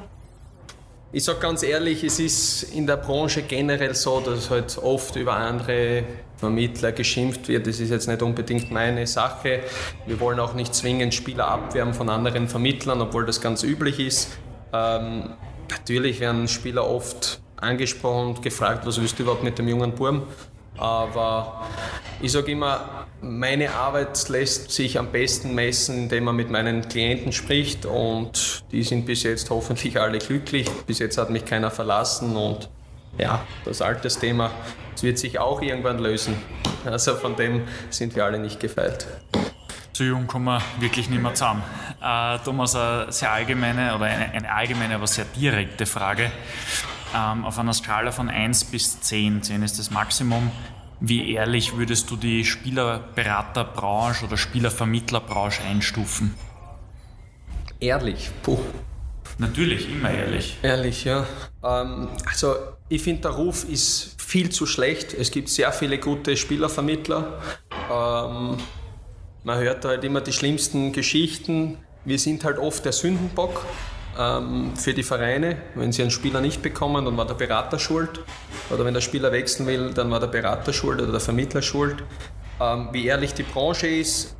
Ich sage ganz ehrlich, es ist in der Branche generell so, dass halt oft über andere Vermittler geschimpft wird. Das ist jetzt nicht unbedingt meine Sache. Wir wollen auch nicht zwingend Spieler abwerben von anderen Vermittlern, obwohl das ganz üblich ist. Ähm, natürlich werden Spieler oft angesprochen und gefragt, was willst du überhaupt mit dem jungen Burm? Aber ich sage immer, meine Arbeit lässt sich am besten messen, indem man mit meinen Klienten spricht und die sind bis jetzt hoffentlich alle glücklich. Bis jetzt hat mich keiner verlassen und ja, das Altersthema, das wird sich auch irgendwann lösen. Also von dem sind wir alle nicht gefeilt.
Zu jung kommen wir wirklich nicht mehr zusammen. Äh, Thomas, eine sehr allgemeine oder eine, eine allgemeine, aber sehr direkte Frage ähm, auf einer Skala von 1 bis 10, 10 ist das Maximum, wie ehrlich würdest du die Spielerberaterbranche oder Spielervermittlerbranche einstufen?
Ehrlich, puh.
Natürlich, immer ehrlich.
Ehrlich, ja. Ähm, also ich finde, der Ruf ist viel zu schlecht. Es gibt sehr viele gute Spielervermittler. Ähm, man hört halt immer die schlimmsten Geschichten. Wir sind halt oft der Sündenbock für die Vereine. Wenn sie einen Spieler nicht bekommen, dann war der Berater schuld. Oder wenn der Spieler wechseln will, dann war der Berater schuld oder der Vermittler schuld. Ähm, wie ehrlich die Branche ist,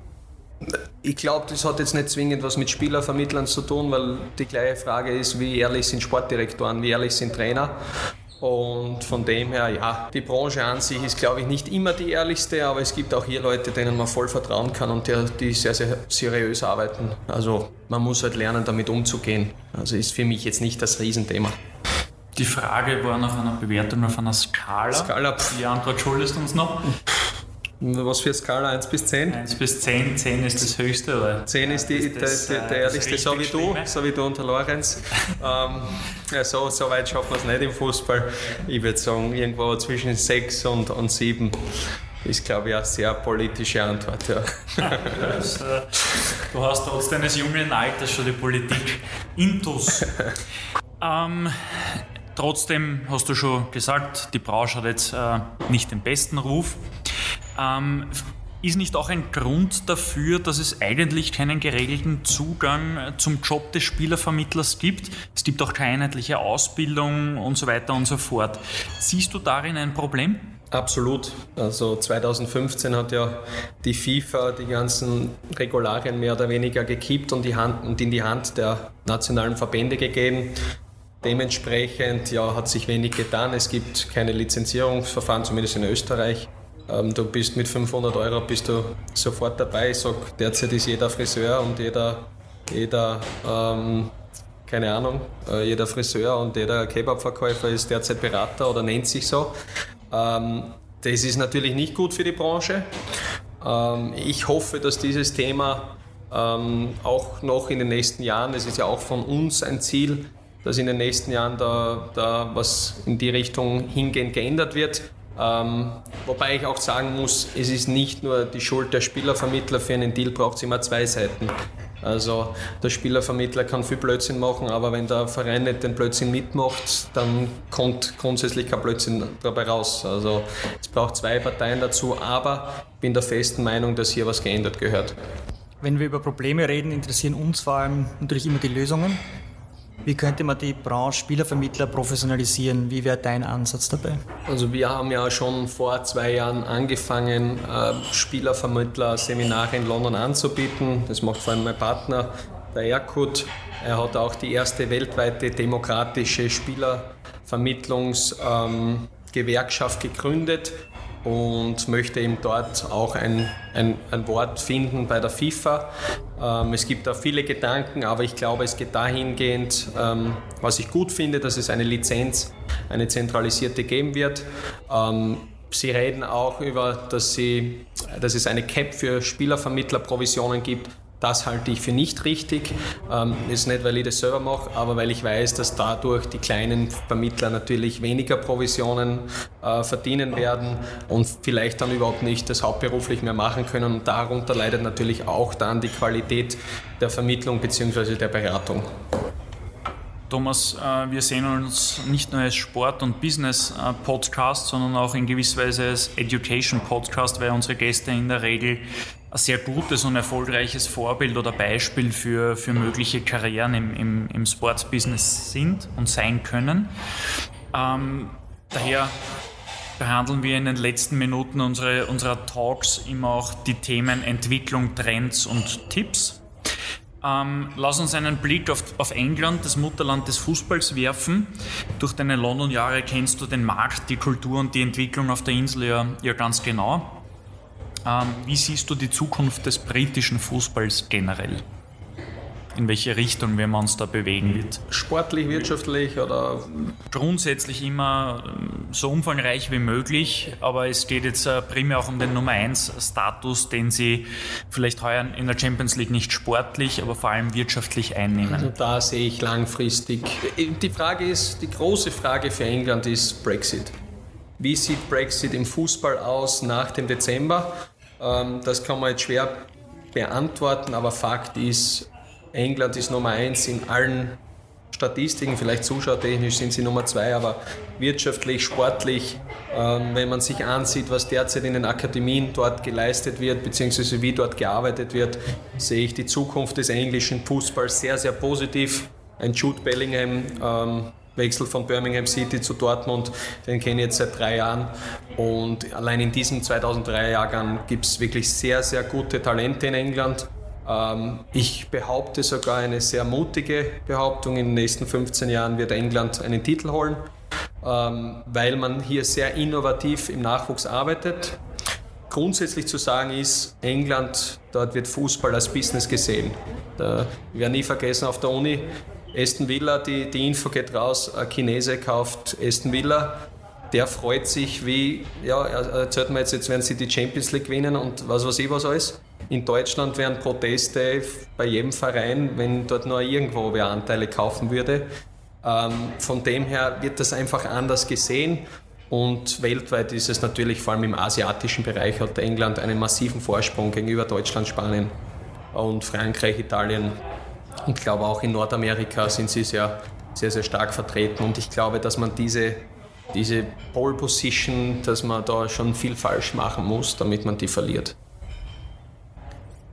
ich glaube, das hat jetzt nicht zwingend was mit Spielervermittlern zu tun, weil die gleiche Frage ist, wie ehrlich sind Sportdirektoren, wie ehrlich sind Trainer. Und von dem her, ja, die Branche an sich ist, glaube ich, nicht immer die ehrlichste, aber es gibt auch hier Leute, denen man voll vertrauen kann und die, die sehr, sehr seriös arbeiten. Also man muss halt lernen, damit umzugehen. Also ist für mich jetzt nicht das Riesenthema.
Die Frage war nach einer Bewertung auf einer Skala.
Skala, pff.
Die Antwort schuldest du uns noch.
Was für Skala? 1 bis 10?
1 bis 10, 10 ist das höchste, oder?
10 ist, die,
das,
der, der,
äh,
der ehrlichste, so wie du, so wie du und der Lorenz. ähm, ja, so, so weit schaffen wir es nicht im Fußball. Ich würde sagen, irgendwo zwischen 6 und, und 7 ist, glaube ich, eine sehr politische Antwort. Ja.
Das, äh, du hast trotz deines jungen Alters schon die Politik intus. ähm, trotzdem hast du schon gesagt, die Branche hat jetzt äh, nicht den besten Ruf. Ähm, ist nicht auch ein Grund dafür, dass es eigentlich keinen geregelten Zugang äh, zum Job des Spielervermittlers gibt? Es gibt auch keine einheitliche Ausbildung und so weiter und so fort. Siehst du darin ein Problem?
Absolut. Also 2015 hat ja die FIFA die ganzen Regularien mehr oder weniger gekippt und, Hand, und in die Hand der nationalen Verbände gegeben. Dementsprechend ja, hat sich wenig getan. Es gibt keine Lizenzierungsverfahren, zumindest in Österreich. Ähm, du bist mit 500 Euro bist du sofort dabei. Ich sag, derzeit ist jeder Friseur und jeder, jeder ähm, keine Ahnung, äh, jeder Friseur und jeder Kebabverkäufer ist derzeit Berater oder nennt sich so. Ähm, das ist natürlich nicht gut für die Branche. Ähm, ich hoffe, dass dieses Thema ähm, auch noch in den nächsten Jahren, es ist ja auch von uns ein Ziel, dass in den nächsten Jahren da, da was in die Richtung hingehend geändert wird. Ähm, wobei ich auch sagen muss, es ist nicht nur die Schuld der Spielervermittler, für einen Deal braucht es immer zwei Seiten. Also der Spielervermittler kann viel Blödsinn machen, aber wenn der Verein nicht den Blödsinn mitmacht, dann kommt grundsätzlich kein Blödsinn dabei raus. Also es braucht zwei Parteien dazu, aber ich bin der festen Meinung, dass hier was geändert gehört.
Wenn wir über Probleme reden, interessieren uns vor allem natürlich immer die Lösungen. Wie könnte man die Branche Spielervermittler professionalisieren? Wie wäre dein Ansatz dabei?
Also wir haben ja schon vor zwei Jahren angefangen, äh, Spielervermittler-Seminare in London anzubieten. Das macht vor allem mein Partner, der Erkut. Er hat auch die erste weltweite demokratische Spielervermittlungsgewerkschaft gegründet und möchte eben dort auch ein, ein, ein Wort finden bei der FIFA. Ähm, es gibt da viele Gedanken, aber ich glaube, es geht dahingehend, ähm, was ich gut finde, dass es eine Lizenz, eine zentralisierte geben wird. Ähm, Sie reden auch über, dass, sie, dass es eine Cap für Spielervermittlerprovisionen gibt. Das halte ich für nicht richtig. Ähm, ist nicht, weil ich das selber mache, aber weil ich weiß, dass dadurch die kleinen Vermittler natürlich weniger Provisionen äh, verdienen werden und vielleicht dann überhaupt nicht das hauptberuflich mehr machen können. Und darunter leidet natürlich auch dann die Qualität der Vermittlung bzw. der Beratung.
Thomas, äh, wir sehen uns nicht nur als Sport- und Business-Podcast, sondern auch in gewisser Weise als Education-Podcast, weil unsere Gäste in der Regel sehr gutes und erfolgreiches Vorbild oder Beispiel für, für mögliche Karrieren im, im, im Sports-Business sind und sein können. Ähm, daher behandeln wir in den letzten Minuten unsere, unserer Talks immer auch die Themen Entwicklung, Trends und Tipps. Ähm, lass uns einen Blick auf, auf, England, das Mutterland des Fußballs, werfen. Durch deine London-Jahre kennst du den Markt, die Kultur und die Entwicklung auf der Insel ja, ja ganz genau. Ähm, wie siehst du die Zukunft des britischen Fußballs generell? In welche Richtung werden wir uns da bewegen wird?
Sportlich, wirtschaftlich oder?
Grundsätzlich immer ähm, so umfangreich wie möglich, aber es geht jetzt äh, primär auch um den Nummer 1 Status, den sie vielleicht heuer in der Champions League nicht sportlich, aber vor allem wirtschaftlich einnehmen.
Also da sehe ich langfristig. Die Frage ist, die große Frage für England ist Brexit. Wie sieht Brexit im Fußball aus nach dem Dezember? Ähm, das kann man jetzt schwer beantworten, aber Fakt ist, England ist Nummer eins in allen Statistiken, vielleicht zuschauertechnisch sind sie Nummer zwei, aber wirtschaftlich, sportlich, ähm, wenn man sich ansieht, was derzeit in den Akademien dort geleistet wird, beziehungsweise wie dort gearbeitet wird, sehe ich die Zukunft des englischen Fußballs sehr, sehr positiv. Ein Jude Bellingham, ähm, Wechsel von Birmingham City zu Dortmund, den kenne ich jetzt seit drei Jahren. Und allein in diesem 2003-Jahrgang gibt es wirklich sehr, sehr gute Talente in England. Ähm, ich behaupte sogar eine sehr mutige Behauptung, in den nächsten 15 Jahren wird England einen Titel holen. ähm, weil man hier sehr innovativ im Nachwuchs arbeitet. Grundsätzlich zu sagen ist, England, dort wird Fußball als Business gesehen. Ich werde nie vergessen, auf der Uni, Aston Villa, die, die Info geht raus, ein Chinese kauft Aston Villa, der freut sich wie, ja, erzählt mir jetzt, jetzt werden sie die Champions League gewinnen und was weiß ich was alles. In Deutschland wären Proteste bei jedem Verein, wenn dort nur irgendwo wer Anteile kaufen würde. Ähm, von dem her wird das einfach anders gesehen und weltweit ist es natürlich, vor allem im asiatischen Bereich, hat England einen massiven Vorsprung gegenüber Deutschland, Spanien und Frankreich, Italien. Ich glaube auch in Nordamerika sind sie sehr, sehr, sehr stark vertreten. Und ich glaube, dass man diese, diese Pole Position, dass man da schon viel falsch machen muss, damit man die verliert.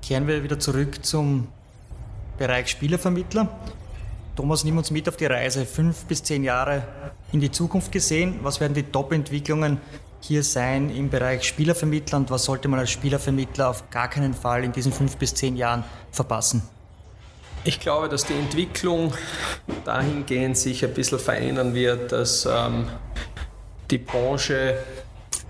Kehren wir wieder zurück zum Bereich Spielervermittler. Thomas, nimm uns mit auf die Reise, fünf bis zehn Jahre in die Zukunft gesehen. Was werden die Top-Entwicklungen hier sein im Bereich Spielervermittler und was sollte man als Spielervermittler auf gar keinen Fall in diesen fünf bis zehn Jahren verpassen?
Ich glaube, dass die Entwicklung dahingehend sich ein bisschen verändern wird, dass ähm, die Branche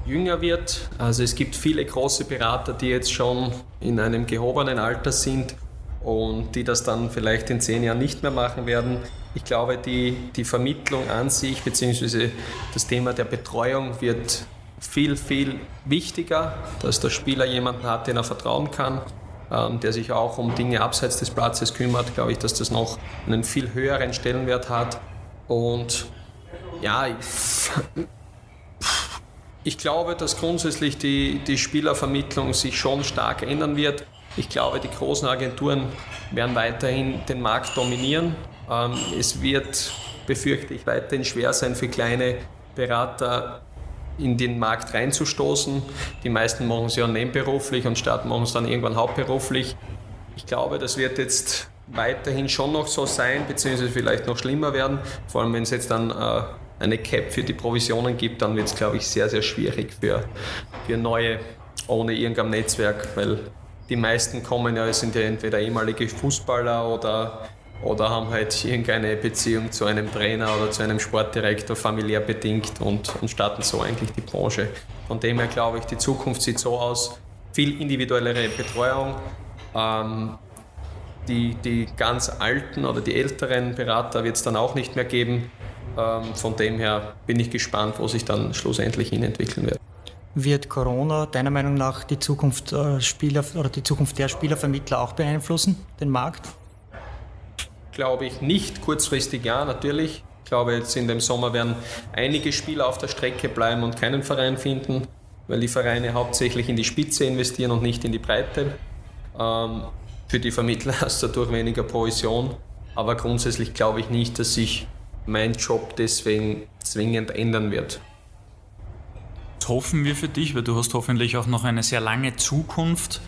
jünger wird. Also es gibt viele große Berater, die jetzt schon in einem gehobenen Alter sind und die das dann vielleicht in zehn Jahren nicht mehr machen werden. Ich glaube, die, die Vermittlung an sich bzw. das Thema der Betreuung wird viel, viel wichtiger, dass der Spieler jemanden hat, den er vertrauen kann, der sich auch um Dinge abseits des Platzes kümmert, glaube ich, dass das noch einen viel höheren Stellenwert hat. Und ja, ich, ich glaube, dass grundsätzlich die, die Spielervermittlung sich schon stark ändern wird. Ich glaube, die großen Agenturen werden weiterhin den Markt dominieren. Ähm, es wird, befürchte ich, weiterhin schwer sein für kleine Berater in den Markt reinzustoßen. Die meisten machen es ja nebenberuflich und starten machen es dann irgendwann hauptberuflich. Ich glaube, das wird jetzt weiterhin schon noch so sein, beziehungsweise vielleicht noch schlimmer werden. Vor allem, wenn es jetzt dann äh, eine Cap für die Provisionen gibt, dann wird es, glaube ich, sehr, sehr schwierig für, für neue ohne irgendein Netzwerk, weil die meisten kommen ja, sind ja entweder ehemalige Fußballer oder, oder haben halt irgendeine Beziehung zu einem Trainer oder zu einem Sportdirektor familiär bedingt und, und starten so eigentlich die Branche. Von dem her glaube ich, die Zukunft sieht so aus, viel individuellere Betreuung. Ähm, die, die ganz alten oder die älteren Berater wird es dann auch nicht mehr geben. Ähm, von dem her bin ich gespannt, wo sich dann schlussendlich hin entwickeln wird.
Wird Corona deiner Meinung nach die Zukunft, äh, Spieler, oder die Zukunft der Spielervermittler auch beeinflussen, den Markt?
Glaube ich nicht. Kurzfristig ja, natürlich. Ich glaube, jetzt in dem Sommer werden einige Spieler auf der Strecke bleiben und keinen Verein finden, weil die Vereine hauptsächlich in die Spitze investieren und nicht in die Breite. Ähm, für die Vermittler hast du dadurch weniger Provision. Aber grundsätzlich glaube ich nicht, dass sich mein Job deswegen zwingend ändern wird
hoffen wir für dich, weil du hast hoffentlich auch noch eine sehr lange Zukunft,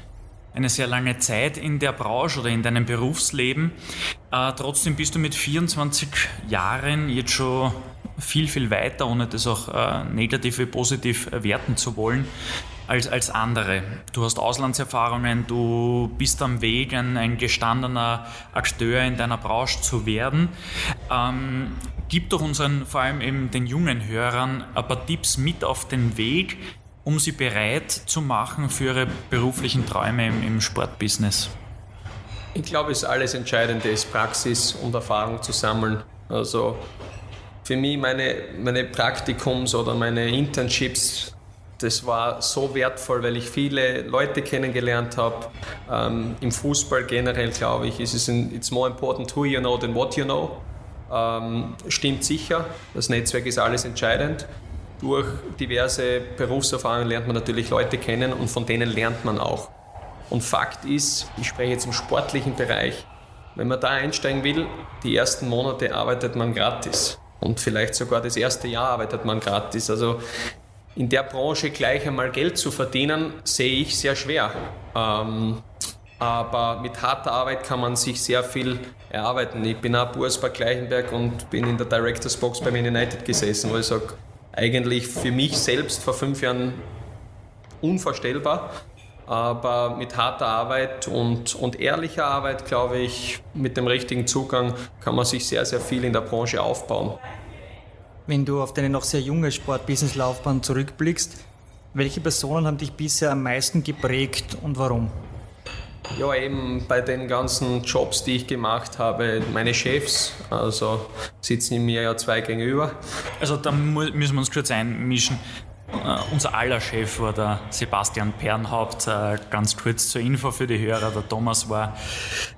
eine sehr lange Zeit in der Branche oder in deinem Berufsleben. Äh, trotzdem bist du mit 24 Jahren jetzt schon viel, viel weiter, ohne das auch äh, negativ wie positiv werten zu wollen als, als andere. Du hast Auslandserfahrungen, du bist am Weg, ein, ein gestandener Akteur in deiner Branche zu werden. Ähm, gib doch unseren, vor allem eben den jungen Hörern, ein paar Tipps mit auf den Weg, um sie bereit zu machen für ihre beruflichen Träume im, im Sportbusiness.
Ich glaube, das alles Entscheidende ist Praxis und Erfahrung zu sammeln. Also für mich meine, meine Praktikums oder meine Internships das war so wertvoll, weil ich viele Leute kennengelernt habe. Ähm, Im Fußball generell, glaube ich, ist es ein, it's more important who you know than what you know. Ähm, stimmt sicher, das Netzwerk ist alles entscheidend. Durch diverse Berufserfahrungen lernt man natürlich Leute kennen und von denen lernt man auch. Und Fakt ist, ich spreche jetzt im sportlichen Bereich, wenn man da einsteigen will, die ersten Monate arbeitet man gratis. Und vielleicht sogar das erste Jahr arbeitet man gratis. Also in der Branche gleich einmal Geld zu verdienen, sehe ich sehr schwer. Ähm, aber mit harter Arbeit kann man sich sehr viel erarbeiten. Ich bin auch Burs bei Gleichenberg und bin in der Directors Box bei Man United gesessen, wo ich sage, eigentlich für mich selbst vor fünf Jahren unvorstellbar. Aber mit harter Arbeit und, und ehrlicher Arbeit, glaube ich, mit dem richtigen Zugang kann man sich sehr, sehr viel in der Branche aufbauen.
Wenn du auf deine noch sehr junge Sport-Business-Laufbahn zurückblickst, welche Personen haben dich bisher am meisten geprägt und warum?
Ja, eben bei den ganzen Jobs, die ich gemacht habe, meine Chefs, also sitzen mir ja zwei gegenüber.
Also da müssen wir uns kurz einmischen. Uh, unser aller Chef war der Sebastian Pernhaupt. Uh, ganz kurz zur Info für die Hörer. Der Thomas war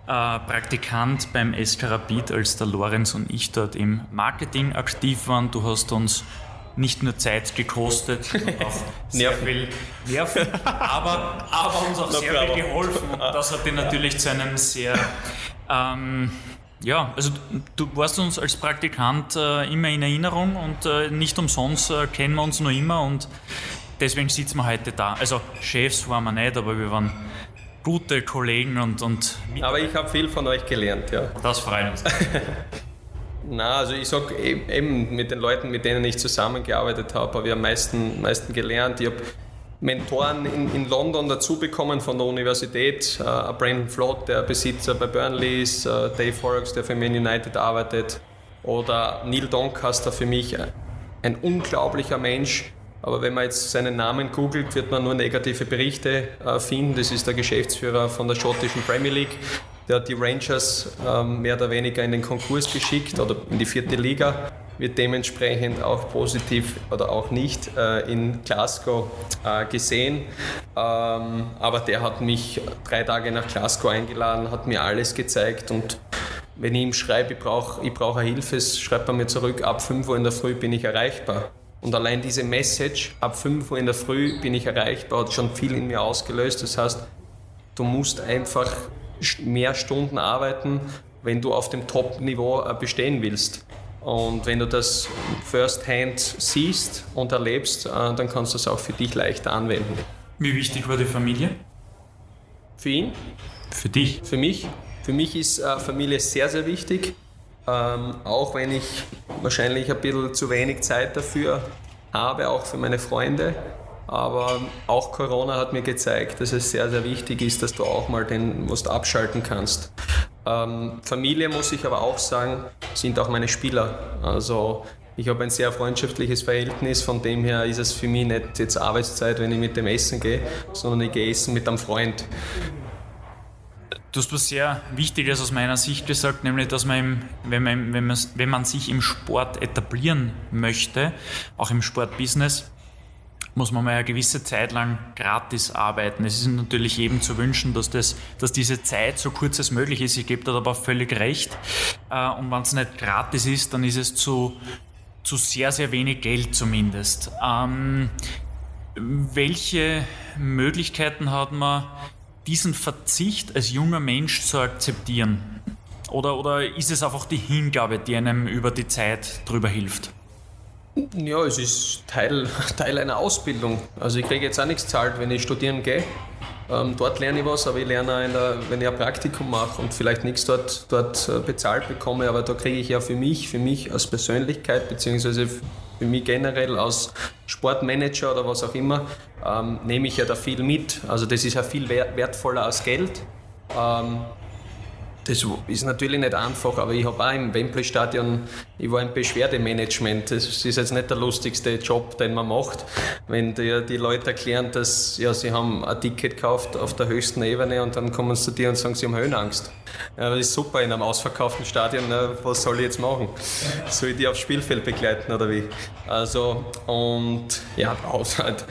uh, Praktikant beim Rapid, als der Lorenz und ich dort im Marketing aktiv waren. Du hast uns nicht nur Zeit gekostet, auch sehr viel Nerven, aber, aber uns auch sehr viel geholfen. Und das hat ihn natürlich zu einem sehr, ähm, ja, also du warst uns als Praktikant äh, immer in Erinnerung und äh, nicht umsonst äh, kennen wir uns noch immer und deswegen sitzen wir heute da. Also Chefs waren wir nicht, aber wir waren gute Kollegen und, und
Aber ich habe viel von euch gelernt, ja.
Das freut uns.
Na, also ich sage eben mit den Leuten, mit denen ich zusammengearbeitet habe, habe ich am meisten, meisten gelernt. Ich habe Mentoren in, in, London dazu bekommen von der Universität. Uh, Brandon Flood, der Besitzer bei Burnley ist, uh, Dave Horrocks, der für Man United arbeitet, oder Neil Doncaster für mich ein unglaublicher Mensch. Aber wenn man jetzt seinen Namen googelt, wird man nur negative Berichte finden. Das ist der Geschäftsführer von der schottischen Premier League. Der hat die Rangers ähm, mehr oder weniger in den Konkurs geschickt oder in die vierte Liga, wird dementsprechend auch positiv oder auch nicht äh, in Glasgow äh, gesehen. Ähm, aber der hat mich drei Tage nach Glasgow eingeladen, hat mir alles gezeigt und wenn ich ihm schreibe, ich brauche ich brauch Hilfe, schreibt er mir zurück, ab 5 Uhr in der Früh bin ich erreichbar. Und allein diese Message, ab 5 Uhr in der Früh bin ich erreichbar, hat schon viel in mir ausgelöst. Das heißt, du musst einfach mehr Stunden arbeiten, wenn du auf dem Top-Niveau äh, bestehen willst. Und wenn du das first-hand siehst und erlebst, äh, dann kannst du es auch für dich leichter anwenden.
Wie wichtig war die Familie?
Für ihn?
Für dich?
Für mich? Für mich ist äh, Familie sehr, sehr wichtig. Ähm, auch wenn ich wahrscheinlich ein bisschen zu wenig Zeit dafür habe, auch für meine Freunde. Aber auch Corona hat mir gezeigt, dass es sehr, sehr wichtig ist, dass du auch mal den was abschalten kannst. Ähm, Familie muss ich aber auch sagen, sind auch meine Spieler. Also ich habe ein sehr freundschaftliches Verhältnis, von dem her ist es für mich nicht jetzt Arbeitszeit, wenn ich mit dem Essen gehe, sondern ich gehe essen mit einem Freund.
Du hast was sehr Wichtiges aus meiner Sicht gesagt, nämlich, dass man, im, wenn, man, wenn, man, wenn man sich im Sport etablieren möchte, auch im Sportbusiness, muss man mal eine gewisse Zeit lang gratis arbeiten. Es ist natürlich jedem zu wünschen, dass, das, dass diese Zeit so kurz als möglich ist. Ich gebe da aber völlig recht. Äh, und wenn es nicht gratis ist, dann ist es zu, zu sehr, sehr wenig Geld zumindest. Ähm, welche Möglichkeiten hat man, diesen Verzicht als junger Mensch zu akzeptieren? Oder, oder ist es einfach die Hingabe, die einem über die Zeit drüber hilft?
Ja, es ist Teil, Teil einer Ausbildung. Also ich kriege jetzt auch nichts zahlt, wenn ich studieren gehe. Ähm, dort lerne ich was, aber ich lerne auch, der, wenn ich ein Praktikum mache und vielleicht nichts dort, dort äh, bezahlt bekomme, aber da kriege ich ja für mich, für mich als Persönlichkeit, beziehungsweise für mich generell als Sportmanager oder was auch immer, ähm, nehme ich ja da viel mit. Also das ist ja viel wertvoller als Geld. Ähm, das ist natürlich nicht einfach, aber ich habe auch im Wembley-Stadion, ich war im Beschwerdemanagement. Das ist jetzt nicht der lustigste Job, den man macht. Wenn dir die Leute erklären, dass ja, sie haben ein Ticket gekauft auf der höchsten Ebene und dann kommen sie zu dir und sagen, sie haben Höhenangst. Ja, das ist super in einem ausverkauften Stadion. Was soll ich jetzt machen? Soll ich die aufs Spielfeld begleiten oder wie? Also, und ja, halt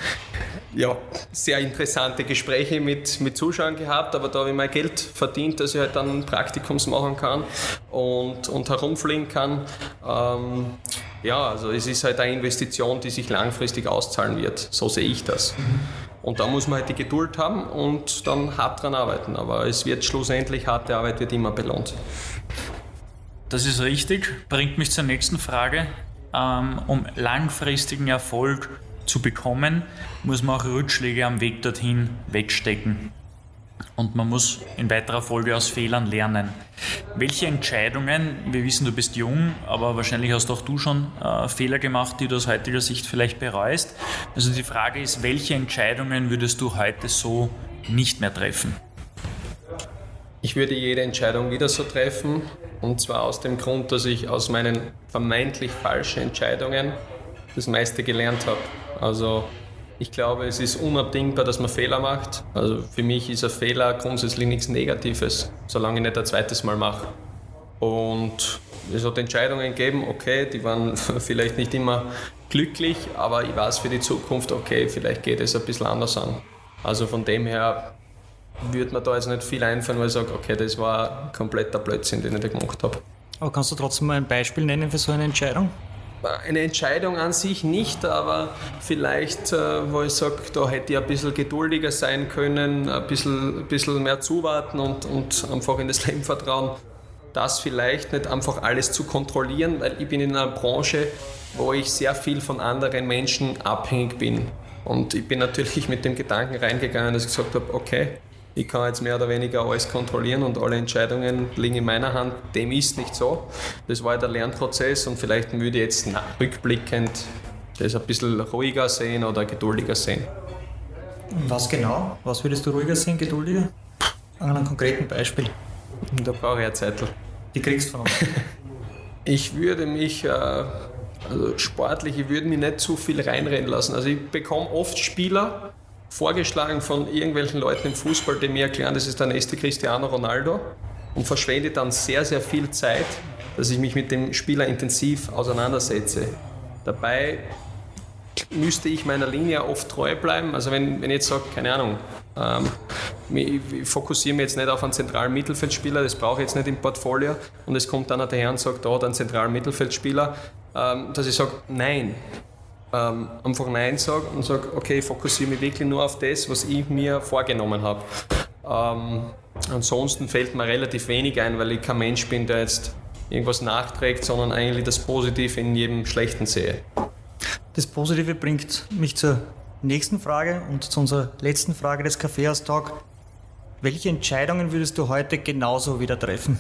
ja, sehr interessante Gespräche mit, mit Zuschauern gehabt, aber da habe ich mein Geld verdient, dass ich halt dann Praktikums machen kann und, und herumfliegen kann. Ähm, ja, also es ist halt eine Investition, die sich langfristig auszahlen wird. So sehe ich das. Und da muss man halt die Geduld haben und dann hart dran arbeiten. Aber es wird schlussendlich, harte Arbeit wird immer belohnt.
Das ist richtig. Bringt mich zur nächsten Frage. Ähm, um langfristigen Erfolg zu bekommen, muss man auch Rückschläge am Weg dorthin wegstecken. Und man muss in weiterer Folge aus Fehlern lernen. Welche Entscheidungen, wir wissen, du bist jung, aber wahrscheinlich hast auch du schon äh, Fehler gemacht, die du aus heutiger Sicht vielleicht bereust. Also die Frage ist, welche Entscheidungen würdest du heute so nicht mehr treffen?
Ich würde jede Entscheidung wieder so treffen. Und zwar aus dem Grund, dass ich aus meinen vermeintlich falschen Entscheidungen das meiste gelernt habe. Also ich glaube, es ist unabdingbar, dass man Fehler macht. Also für mich ist ein Fehler grundsätzlich nichts Negatives, solange ich nicht ein zweites Mal mache. Und es hat Entscheidungen gegeben, okay, die waren vielleicht nicht immer glücklich, aber ich weiß für die Zukunft, okay, vielleicht geht es ein bisschen anders an. Also von dem her würde mir da jetzt nicht viel einfallen, weil ich sage, okay, das war kompletter Blödsinn, den ich da gemacht habe.
Aber kannst du trotzdem mal ein Beispiel nennen für so eine Entscheidung?
Eine Entscheidung an sich nicht, aber vielleicht, äh, wo ich sage, da hätte ich ein bisschen geduldiger sein können, ein bisschen, ein bisschen mehr zuwarten und, und einfach in das Leben vertrauen. Das vielleicht nicht einfach alles zu kontrollieren, weil ich bin in einer Branche, wo ich sehr viel von anderen Menschen abhängig bin. Und ich bin natürlich mit dem Gedanken reingegangen, dass ich gesagt habe, okay, ich kann jetzt mehr oder weniger alles kontrollieren und alle Entscheidungen liegen in meiner Hand. Dem ist nicht so. Das war der Lernprozess und vielleicht würde ich jetzt rückblickend das ein bisschen ruhiger sehen oder geduldiger sehen.
Was genau? Was würdest du ruhiger sehen, geduldiger? An einem konkreten Beispiel.
Da brauche ich eine Zettel.
Die kriegst du von uns.
ich würde mich, äh, also sportlich, ich würde mich nicht zu viel reinrennen lassen. Also ich bekomme oft Spieler, vorgeschlagen von irgendwelchen Leuten im Fußball, die mir erklären, das ist der nächste Cristiano Ronaldo und verschwende dann sehr, sehr viel Zeit, dass ich mich mit dem Spieler intensiv auseinandersetze. Dabei müsste ich meiner Linie oft treu bleiben. Also wenn, wenn ich jetzt sage, keine Ahnung, ähm, ich fokussiere mich jetzt nicht auf einen zentralen Mittelfeldspieler, das brauche ich jetzt nicht im Portfolio und es kommt dann daher und sagt, da hat einen zentralen Mittelfeldspieler, ähm, dass ich sage, nein, ähm, einfach Nein sage und sage, okay, ich fokussiere mich wirklich nur auf das, was ich mir vorgenommen habe. Ähm, ansonsten fällt mir relativ wenig ein, weil ich kein Mensch bin, der jetzt irgendwas nachträgt, sondern eigentlich das Positive in jedem Schlechten sehe.
Das Positive bringt mich zur nächsten Frage und zu unserer letzten Frage des Kaffeehaus-Talk. Welche Entscheidungen würdest du heute genauso wieder treffen?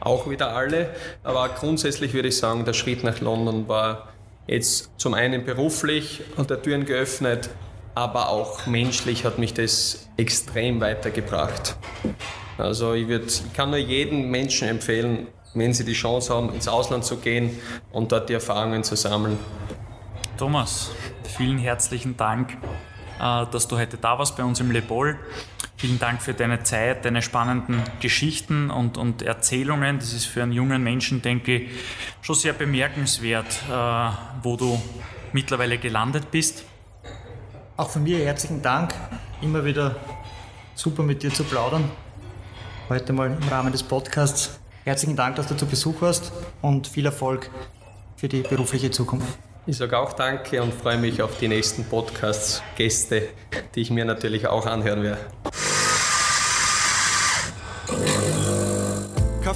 Auch wieder alle, aber grundsätzlich würde ich sagen, der Schritt nach London war Jetzt zum einen beruflich und der Türen geöffnet, aber auch menschlich hat mich das extrem weitergebracht. Also ich, würd, ich kann nur jedem Menschen empfehlen, wenn sie die Chance haben, ins Ausland zu gehen und dort die Erfahrungen zu sammeln.
Thomas, vielen herzlichen Dank, äh, dass du heute da warst bei uns im Le Bol. Vielen Dank für deine Zeit, deine spannenden Geschichten und, und Erzählungen. Das ist für einen jungen Menschen, denke ich, schon sehr bemerkenswert, äh, wo du mittlerweile gelandet bist.
Auch von mir herzlichen Dank. Immer wieder super mit dir zu plaudern. Heute mal im Rahmen des Podcasts. Herzlichen Dank, dass du zu Besuch warst und viel Erfolg für die berufliche Zukunft.
Ich sage auch Danke und freue mich auf die nächsten Podcasts, Gäste, die ich mir natürlich auch anhören werde.